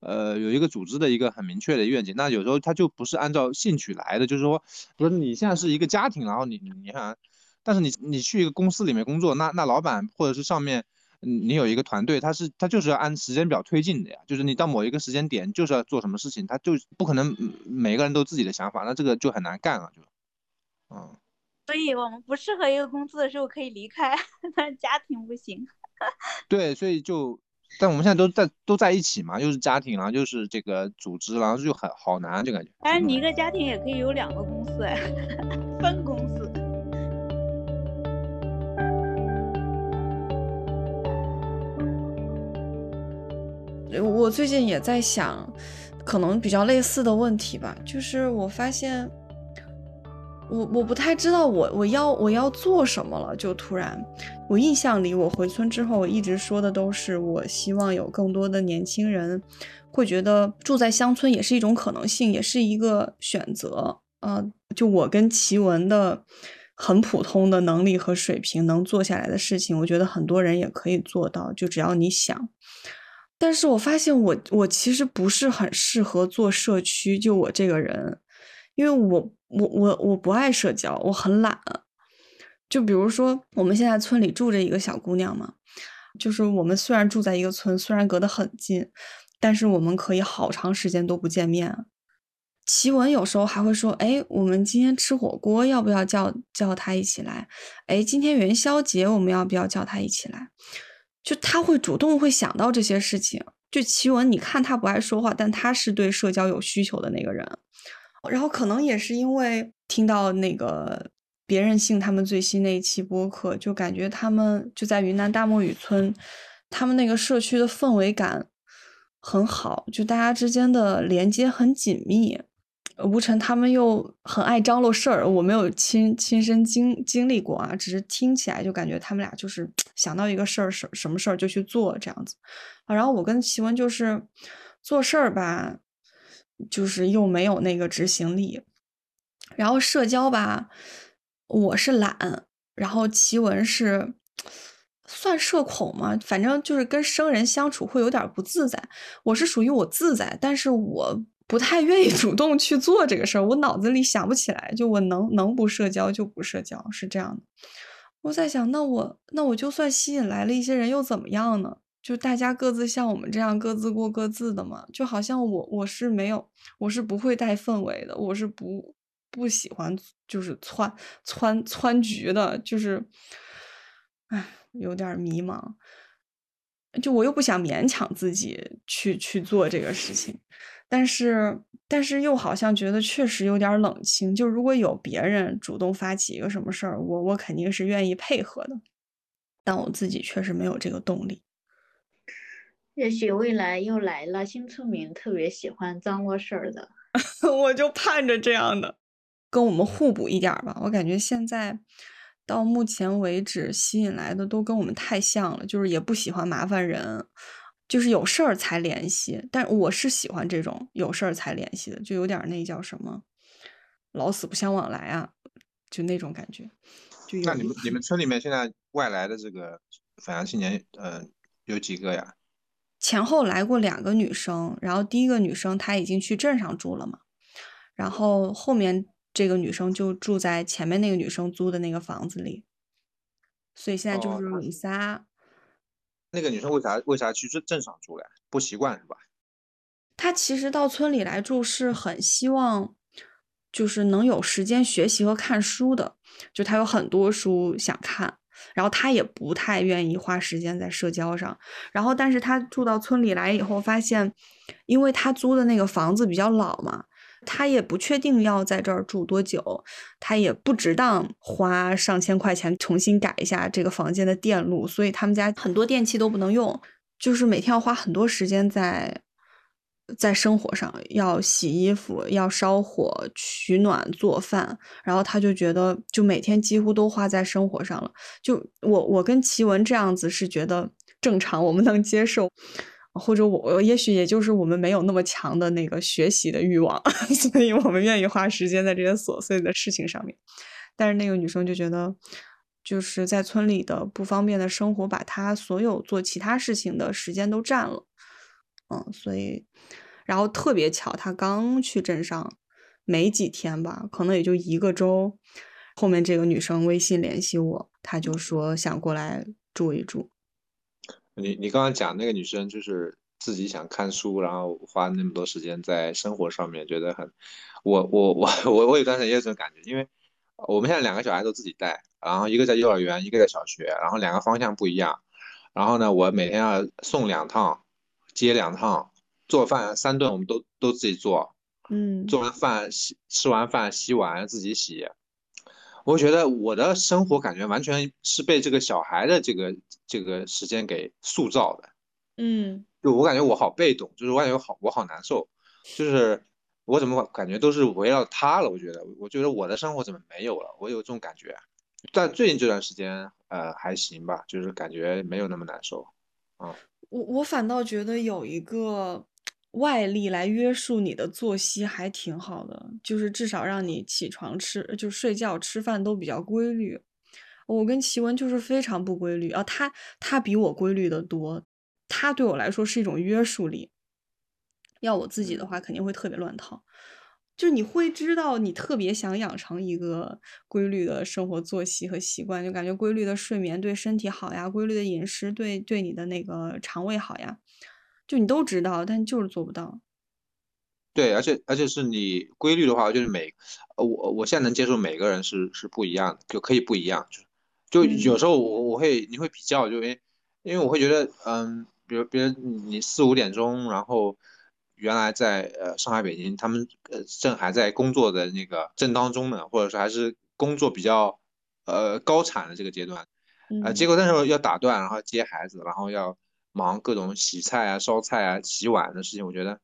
Speaker 3: 呃有一个组织的一个很明确的愿景。那有时候他就不是按照兴趣来的，就是说，比如你现在是一个家庭，然后你你你看，但是你你去一个公司里面工作，那那老板或者是上面。嗯你有一个团队，他是他就是要按时间表推进的呀，就是你到某一个时间点就是要做什么事情，他就不可能嗯每个人都自己的想法，那这个就很难干了，就，嗯，
Speaker 1: 所以我们不适合一个公司的时候可以离开，但是家庭不行。
Speaker 3: 对，所以就，但我们现在都在都在一起嘛，又是家庭，然后又是这个组织，然后就很好难，就感觉。
Speaker 1: 但是你一个家庭也可以有两个公司哎，
Speaker 2: 我最近也在想，可能比较类似的问题吧，就是我发现，我我不太知道我我要我要做什么了，就突然，我印象里我回村之后，我一直说的都是我希望有更多的年轻人会觉得住在乡村也是一种可能性，也是一个选择。呃，就我跟奇文的很普通的能力和水平能做下来的事情，我觉得很多人也可以做到，就只要你想。但是我发现我我其实不是很适合做社区，就我这个人，因为我我我我不爱社交，我很懒。就比如说我们现在村里住着一个小姑娘嘛，就是我们虽然住在一个村，虽然隔得很近，但是我们可以好长时间都不见面。奇文有时候还会说：“哎，我们今天吃火锅，要不要叫叫她一起来？哎，今天元宵节，我们要不要叫她一起来？”就他会主动会想到这些事情。就奇文，你看他不爱说话，但他是对社交有需求的那个人。然后可能也是因为听到那个别人信他们最新那一期播客，就感觉他们就在云南大漠雨村，他们那个社区的氛围感很好，就大家之间的连接很紧密。吴晨他们又很爱张罗事儿，我没有亲亲身经经历过啊，只是听起来就感觉他们俩就是想到一个事儿什什么事儿就去做这样子啊。然后我跟齐文就是做事儿吧，就是又没有那个执行力，然后社交吧，我是懒，然后齐文是算社恐嘛，反正就是跟生人相处会有点不自在。我是属于我自在，但是我。不太愿意 主动去做这个事儿，我脑子里想不起来，就我能能不社交就不社交，是这样的。我在想，那我那我就算吸引来了一些人又怎么样呢？就大家各自像我们这样各自过各自的嘛，就好像我我是没有，我是不会带氛围的，我是不不喜欢就是窜窜窜局的，就是唉，有点迷茫。就我又不想勉强自己去去做这个事情。但是，但是又好像觉得确实有点冷清。就如果有别人主动发起一个什么事儿，我我肯定是愿意配合的。但我自己确实没有这个动力。
Speaker 1: 也许未来又来了新村民，特别喜欢脏窝事儿的。
Speaker 2: 我就盼着这样的，跟我们互补一点吧。我感觉现在到目前为止吸引来的都跟我们太像了，就是也不喜欢麻烦人。就是有事儿才联系，但我是喜欢这种有事儿才联系的，就有点那叫什么老死不相往来啊，就那种感觉。就
Speaker 3: 那你们你们村里面现在外来的这个返乡青年，呃，有几个呀？
Speaker 2: 前后来过两个女生，然后第一个女生她已经去镇上住了嘛，然后后面这个女生就住在前面那个女生租的那个房子里，所以现在就是我们仨。
Speaker 3: 那个女生为啥为啥去镇镇上住嘞？不习惯是吧？
Speaker 2: 她其实到村里来住是很希望，就是能有时间学习和看书的。就她有很多书想看，然后她也不太愿意花时间在社交上。然后，但是她住到村里来以后，发现，因为她租的那个房子比较老嘛。他也不确定要在这儿住多久，他也不值当花上千块钱重新改一下这个房间的电路，所以他们家很多电器都不能用，就是每天要花很多时间在在生活上，要洗衣服，要烧火取暖做饭，然后他就觉得就每天几乎都花在生活上了。就我我跟奇文这样子是觉得正常，我们能接受。或者我也许也就是我们没有那么强的那个学习的欲望，所以我们愿意花时间在这些琐碎的事情上面。但是那个女生就觉得，就是在村里的不方便的生活，把她所有做其他事情的时间都占了。嗯，所以，然后特别巧，她刚去镇上没几天吧，可能也就一个周。后面这个女生微信联系我，她就说想过来住一住。
Speaker 3: 你你刚刚讲那个女生就是自己想看书，然后花那么多时间在生活上面，觉得很，我我我 我我有段时间也有这种感觉，因为我们现在两个小孩都自己带，然后一个在幼儿园，一个在小学，然后两个方向不一样，然后呢，我每天要送两趟，接两趟，做饭三顿我们都都自己做，
Speaker 2: 嗯，
Speaker 3: 做完饭洗吃完饭洗碗自己洗。我觉得我的生活感觉完全是被这个小孩的这个这个时间给塑造的，
Speaker 2: 嗯，
Speaker 3: 就我感觉我好被动，就是我感觉好我好难受，就是我怎么感觉都是围绕他了？我觉得，我觉得我的生活怎么没有了？我有这种感觉，但最近这段时间，呃，还行吧，就是感觉没有那么难受，啊，
Speaker 2: 我我反倒觉得有一个。外力来约束你的作息还挺好的，就是至少让你起床吃就睡觉吃饭都比较规律。我跟奇文就是非常不规律啊，他他比我规律的多，他对我来说是一种约束力。要我自己的话，肯定会特别乱套。就你会知道，你特别想养成一个规律的生活作息和习惯，就感觉规律的睡眠对身体好呀，规律的饮食对对你的那个肠胃好呀。就你都知道，但就是做不到。
Speaker 3: 对，而且而且是你规律的话，就是每我我现在能接受每个人是是不一样的，就可以不一样。就就有时候我我会你会比较，就因为因为我会觉得，嗯，比如比如你四五点钟，然后原来在呃上海、北京，他们呃正还在工作的那个正当中呢，或者说还是工作比较呃高产的这个阶段，啊，结果那时候要打断，然后接孩子，然后要。忙各种洗菜啊、烧菜啊、洗碗的事情，我觉得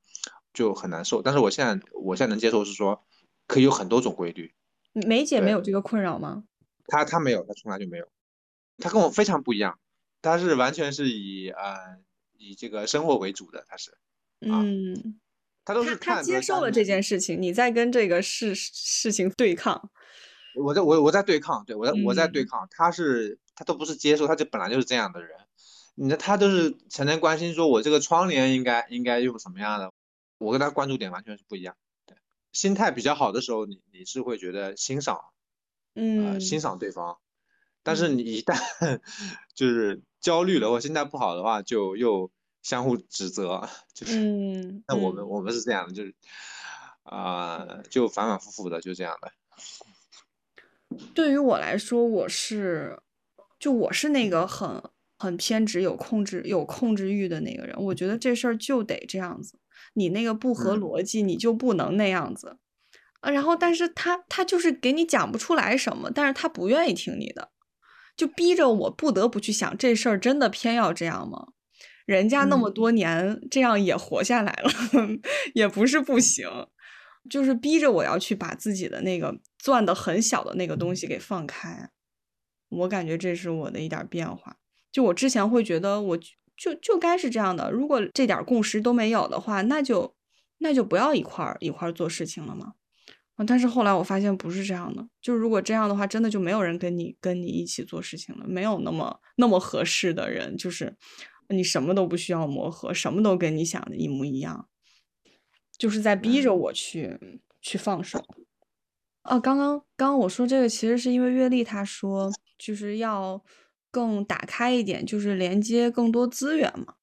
Speaker 3: 就很难受。但是我现在我现在能接受是说，可以有很多种规律。
Speaker 2: 梅姐没有这个困扰吗？
Speaker 3: 她她没有，她从来就没有，她跟我非常不一样，她是完全是以呃以这个生活为主的，她是
Speaker 2: 嗯，
Speaker 3: 她都是看着
Speaker 2: 他接受了这件事情，你在跟这个事事情对抗。
Speaker 3: 我在我我在对抗，对我在我在对
Speaker 2: 嗯
Speaker 3: 抗，他是她都不是接受，她就本来就是这样的人，你的他都是成天关心说我这个窗帘应该应该用什么样的，我跟他关注点完全是不一样，对，心态比较好的时候，你你是会觉得欣赏呃
Speaker 2: 嗯，
Speaker 3: 欣赏对方，但是
Speaker 2: 嗯。
Speaker 3: 你一旦 就是焦虑了或心态不好的话，就又相互指责，就是 那我们我们是这样的，就是啊、就反反复复的就这样的。
Speaker 2: 对于我来说，我是就我是那个很很偏执、有控制、有控制欲的那个人。我觉得这事儿就得这样子，你那个不合
Speaker 3: 嗯
Speaker 2: 逻辑，你就不能那样子。啊，然后但是他他就是给你讲不出来什么，但是他不愿意听你的，就逼着我不得不去想这事儿真的偏要这样吗？人家那么
Speaker 3: 嗯
Speaker 2: 多年这样也活下来了，也不是不行，就是逼着我要去把自己的那个攥的很小的那个东西给放开。我感觉这是我的一点儿变化。就我之前会觉得我就就该是这样的，如果这点共识都没有的话，那就那就不要一块一块做事情了嘛。但是后来我发现不是这样的，就如果这样的话，真的就没有人跟你跟你一起做事情了，没有那么那么合适的人，就是你什么都不需要磨合，什么都跟你想的一模一样，就是在逼着我去去放手。哦，刚刚刚刚我说这个，其实是因为阅历她说就是要更打开一点，就是连接更多资源嘛。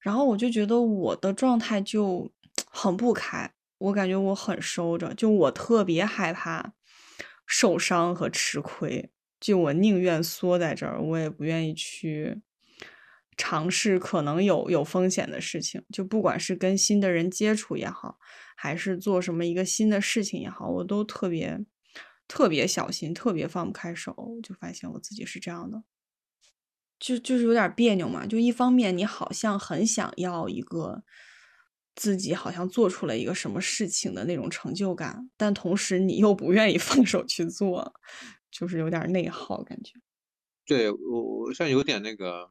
Speaker 2: 然后我就觉得我的状态就很不开，我感觉我很收着，就我特别害怕受伤和吃亏，就我宁愿缩在这儿，我也不愿意去尝试可能有有风险的事情，就不管是跟新的人接触也好，还是做什么一个新的事情也好，我都特别特别小心，特别放不开手，就发现我自己是这样的。就就是有点别扭嘛，就一方面你好像很想要一个自己好像做出了一个什么事情的那种成就感，但同时你又不愿意 放手去做，就是有点内耗感觉。
Speaker 3: 对我，我像有点那个，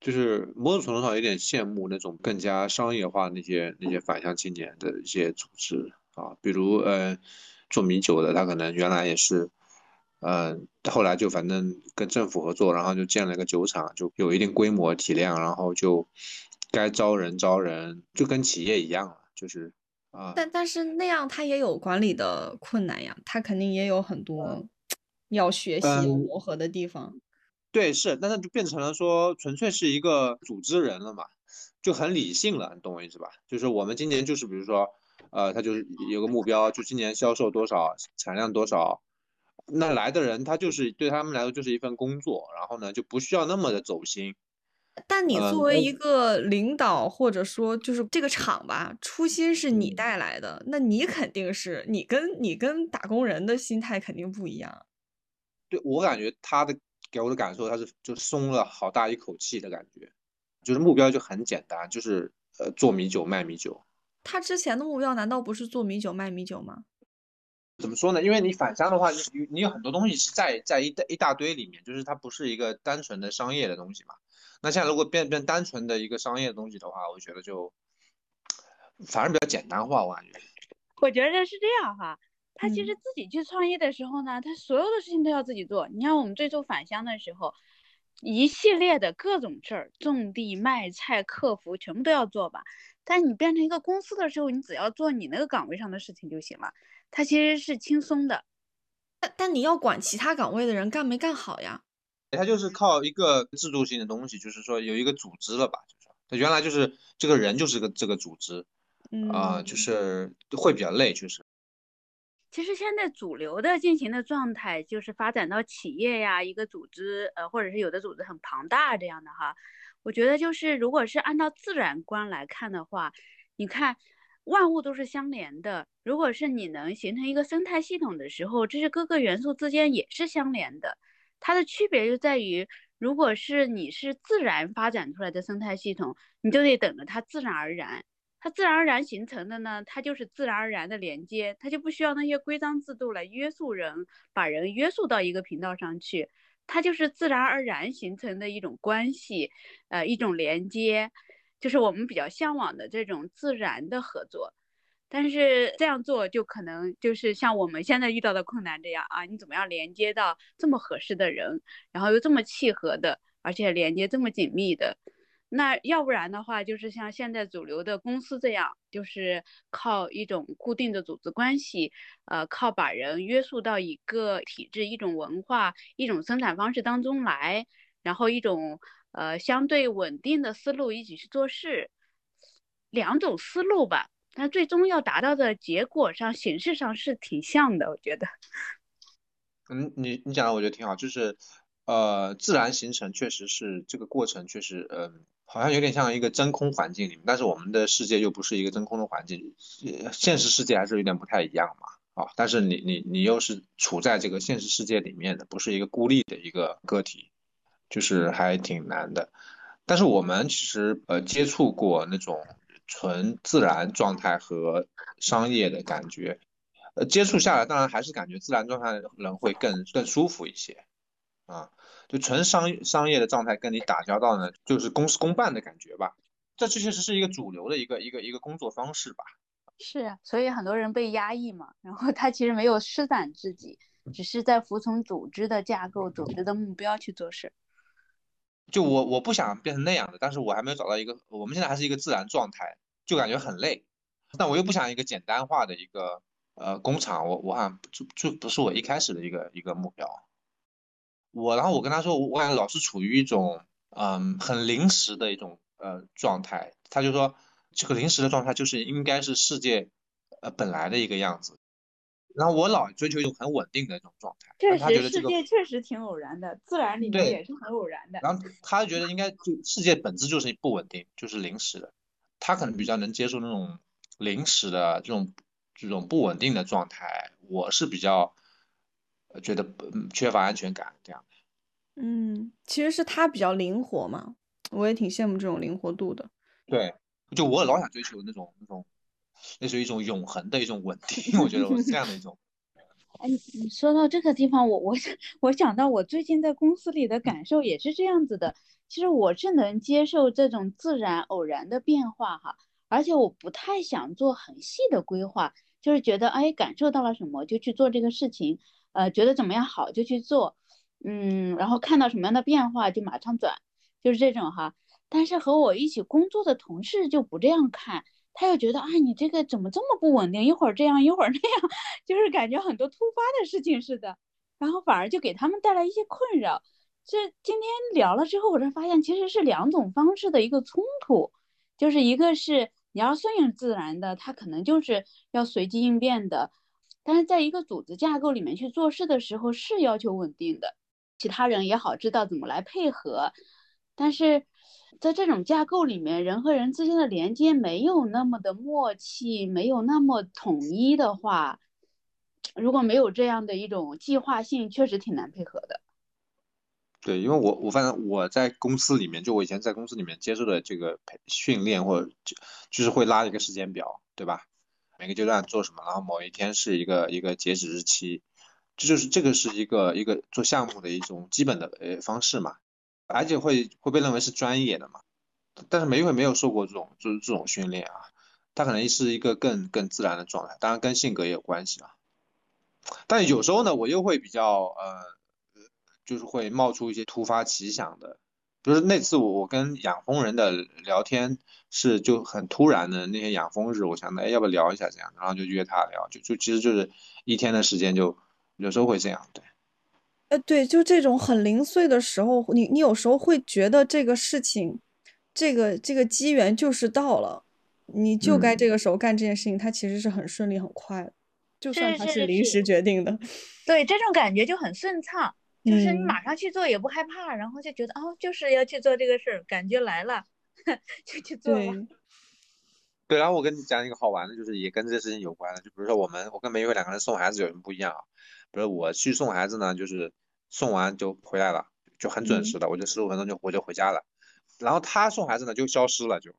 Speaker 3: 就是某种程度上有点羡慕那种更加商业化那些那些返乡青年的一些组织啊，比如呃做米酒的，他可能原来也是，嗯、后来就反正跟政府合作，然后就建了一个酒厂，就有一定规模体量，然后就该招人招人，就跟企业一样了，就是啊。
Speaker 2: 但但是那样他也有管理的困难呀，他肯定也有很多要学习、磨合的地方。
Speaker 3: 对，是，但是就变成了说，纯粹是一个组织人了嘛，就很理性了，你懂我意思吧？就是我们今年就是比如说，呃，他就是有个目标，就今年销售多少，产量多少，那来的人他就是对他们来说就是一份工作，然后呢就不需要那么的走心。
Speaker 2: 但你作为一个领导，或者说就是这个厂吧，初心是你
Speaker 3: 嗯
Speaker 2: 带来的，那你肯定是你跟你跟打工人的心态肯定不一样。
Speaker 3: 对，我感觉他的给我的感受，他是就松了好大一口气的感觉，就是目标就很简单，就是呃做米酒卖米酒。
Speaker 2: 他之前的目标难道不是做米酒卖米酒吗？
Speaker 3: 怎么说呢？因为你返乡的话，你你你有很多东西是在在一大一大堆里面，就是它不是一个单纯的商业的东西嘛。那现在如果变变单纯的一个商业的东西的话，我觉得就反而比较简单化，我感觉。
Speaker 1: 我觉得是这样哈，他其
Speaker 2: 嗯
Speaker 1: 实自己去创业的时候呢，他所有的事情都要自己做。你看我们最初返乡的时候，一系列的各种事儿，种地、卖菜、客服，全部都要做吧。但你变成一个公司的时候，你只要做你那个岗位上的事情就行了，它其实是轻松的。
Speaker 2: 但但你要管其他岗位的人干没干好呀？
Speaker 3: 它就是靠一个制度性的东西，就是说有一个组织了吧，就是它原来就是这个人就是个这个组织啊、
Speaker 2: 嗯，
Speaker 3: 就是会比较累，就是。
Speaker 1: 其实现在主流的进行的状态就是发展到企业呀，一个组织，呃，或者是有的组织很庞大这样的哈。我觉得就是如果是按照自然观来看的话，你看万物都是相连的。如果是你能形成一个生态系统的时候，这是各个元素之间也是相连的。它的区别就在于，如果是你是自然发展出来的生态系统，你就得等着它自然而然。它自然而然形成的呢，它就是自然而然的连接，它就不需要那些规章制度来约束人，把人约束到一个频道上去，它就是自然而然形成的一种关系，呃，一种连接，就是我们比较向往的这种自然的合作。但是这样做就可能就是像我们现在遇到的困难这样啊，你怎么样连接到这么合适的人，然后又这么契合的，而且连接这么紧密的？那要不然的话，就是像现在主流的公司这样，就是靠一种固定的组织关系，呃，靠把人约束到一个体制、一种文化、一种生产方式当中来，然后一种呃相对稳定的思路一起去做事，两种思路吧。但最终要达到的结果上、形式上是挺像的，我觉得。
Speaker 3: 嗯，你你讲的我觉得挺好，就是呃，自然形成确实是这个过程，确实嗯，好像有点像一个真空环境里面，但是我们的世界又不是一个真空的环境，现实世界还是有点不太一样嘛，啊，但是你你你又是处在这个现实世界里面的，不是一个孤立的一个个体，就是还挺难的。但是我们其实呃接触过那种。纯自然状态和商业的感觉，呃，接触下来，当然还是感觉自然状态人会更更舒服一些，啊，就纯商商业的状态跟你打交道呢，就是公事公办的感觉吧。这这确实是一个主流的一个一个一个工作方式吧。
Speaker 1: 是，所以很多人被压抑嘛，然后他其实没有施展自己，只是在服从组织的架构、组织的目标去做事。
Speaker 3: 就我我不想变成那样的，但是我还没有找到一个，我们现在还是一个自然状态，就感觉很累，但我又不想一个简单化的一个呃工厂，我我好像就就不是我一开始的一个一个目标。我然后我跟他说，我感觉老是处于一种嗯很临时的一种呃状态，他就说这个临时的状态就是应该是世界呃本来的一个样子。然后我老追求一种很稳定的一种状态，
Speaker 1: 确实世界确实挺偶然的，自然里面也是很偶然的。
Speaker 3: 然后他觉得应该就世界本质就是不稳定，就是临时的，他可能比较能接受那种临时的这种这种不稳定的状态。我是比较觉得缺乏安全感这样
Speaker 2: 的。嗯，其实是他比较灵活嘛，我也挺羡慕这种灵活度的。
Speaker 3: 对，就我老想追求那种那种。那是一种永恒的一种稳定，我觉得我是这样的一种。
Speaker 1: 哎，你说到这个地方，我我我想到我最近在公司里的感受也是这样子的。其实我是能接受这种自然偶然的变化哈，而且我不太想做很细的规划，就是觉得哎感受到了什么就去做这个事情，呃觉得怎么样好就去做，嗯，然后看到什么样的变化就马上转，就是这种哈。但是和我一起工作的同事就不这样看。他又觉得啊，你这个怎么这么不稳定？一会儿这样，一会儿那样，就是感觉很多突发的事情似的，然后反而就给他们带来一些困扰。这今天聊了之后，我才发现其实是两种方式的一个冲突，就是一个是你要顺应自然的，它可能就是要随机应变的，但是在一个组织架构里面去做事的时候是要求稳定的，其他人也好知道怎么来配合，但是。在这种架构里面，人和人之间的连接没有那么的默契，没有那么统一的话，如果没有这样的一种计划性，确实挺难配合的。
Speaker 3: 对，因为我我反正我在公司里面，就我以前在公司里面接受的这个培训练，或者就就是会拉一个时间表，对吧？每个阶段做什么，然后某一天是一个一个截止日期，这就是这个是一个一个做项目的一种基本的呃方式嘛。而且会会被认为是专业的嘛，但是梅会没有受过这种就是这种训练啊，他可能是一个更更自然的状态，当然跟性格也有关系啊。但有时候呢，我又会比较呃，就是会冒出一些突发奇想的，比如那次我我跟养蜂人的聊天是就很突然的，那些养蜂日，我想哎要不聊一下这样，然后就约他聊，就就其实就是一天的时间就有时候会这样，对。
Speaker 2: 哎，对，就这种很零碎的时候，你你有时候会觉得这个事情，这个这个机缘就是到了，你就该这个时候干这件事情，它其实是很顺利很快的，就算它是临时决定的。
Speaker 1: 对，这种感觉就很顺畅，就是你马上去做也不害怕，然后就觉得哦，就是要去做这个事儿，感觉来了 就去做吧。
Speaker 3: 对，然后我跟你讲一个好玩的，就是也跟这事情有关的，就比如说我们，我跟梅月两个人送孩子有什么不一样啊？比如我去送孩子呢，就是送完就回来了，就很准时的，我就十五分钟就我就回家了。然后他送孩子呢就消失了，就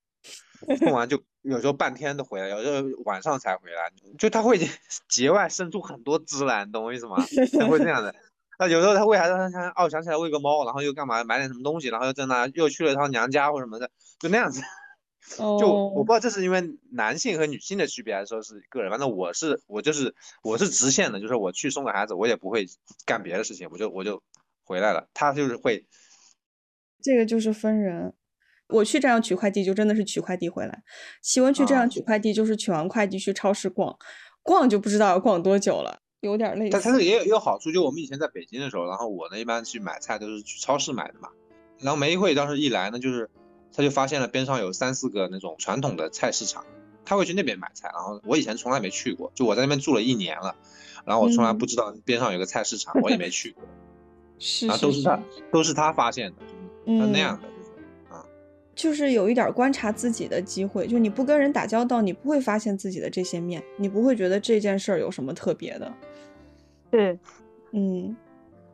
Speaker 3: 送完就 有时候半天都回来，有时候晚上才回来，就他会 节外生出很多枝来，你懂我意思吗？他会这样的。那有时候他喂孩子，他想哦想起来喂个猫，然后又干嘛买点什么东西，然后又在那又去了趟娘家或什么的，就那样子。就我不知道这是因为男性和女性的区别，还是说是个人。反正我是我就是我是直线的，就是我去送个孩子，我也不会干别的事情，我就我就回来了。他就是会，
Speaker 2: 这个就是分人。我去这样取快递就真的是取快递回来，启文去这样取快递就是取完快递去超市逛，逛就不知道要逛多久了，有点累。
Speaker 3: 但它也有也有好处，就我们以前在北京的时候，然后我呢一般去买菜都是去超市买的嘛。然后梅一会当时一来呢，就是。他就发现了边上有三四个那种传统的菜市场，他会去那边买菜。然后我以前从来没去过，就我在那边住了一年了，然后我从来不知道边上有个菜市场，我也没去过。
Speaker 2: 是，
Speaker 3: 都是他都是他发现的，就是那样的，
Speaker 2: 就是啊，就是有一点观察自己的机会。就你不跟人打交道，你不会发现自己的这些面，你不会觉得这件事儿有什么特别的。
Speaker 1: 对，
Speaker 2: 嗯。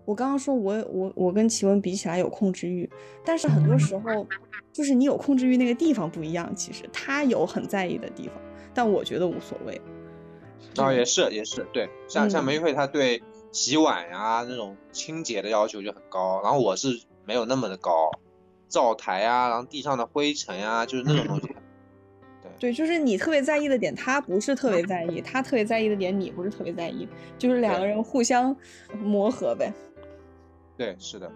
Speaker 2: 我刚刚说，我我我跟奇文比起来有控制欲，但是很多时候，就是你有控制欲那个地方不一样。其实他有很在意的地方，但我觉得无所谓。
Speaker 3: 啊，也是也是，对，像像梅慧，她对洗碗呀那种清洁的要求就很高，然后我是没有那么的高，灶台啊，然后地上的灰尘呀，就是那种东西。对
Speaker 2: 对，就是你特别在意的点，他不是特别在意；他特别在意的点，你不是特别在意，就是两个人互相磨合呗。
Speaker 3: 对，是的。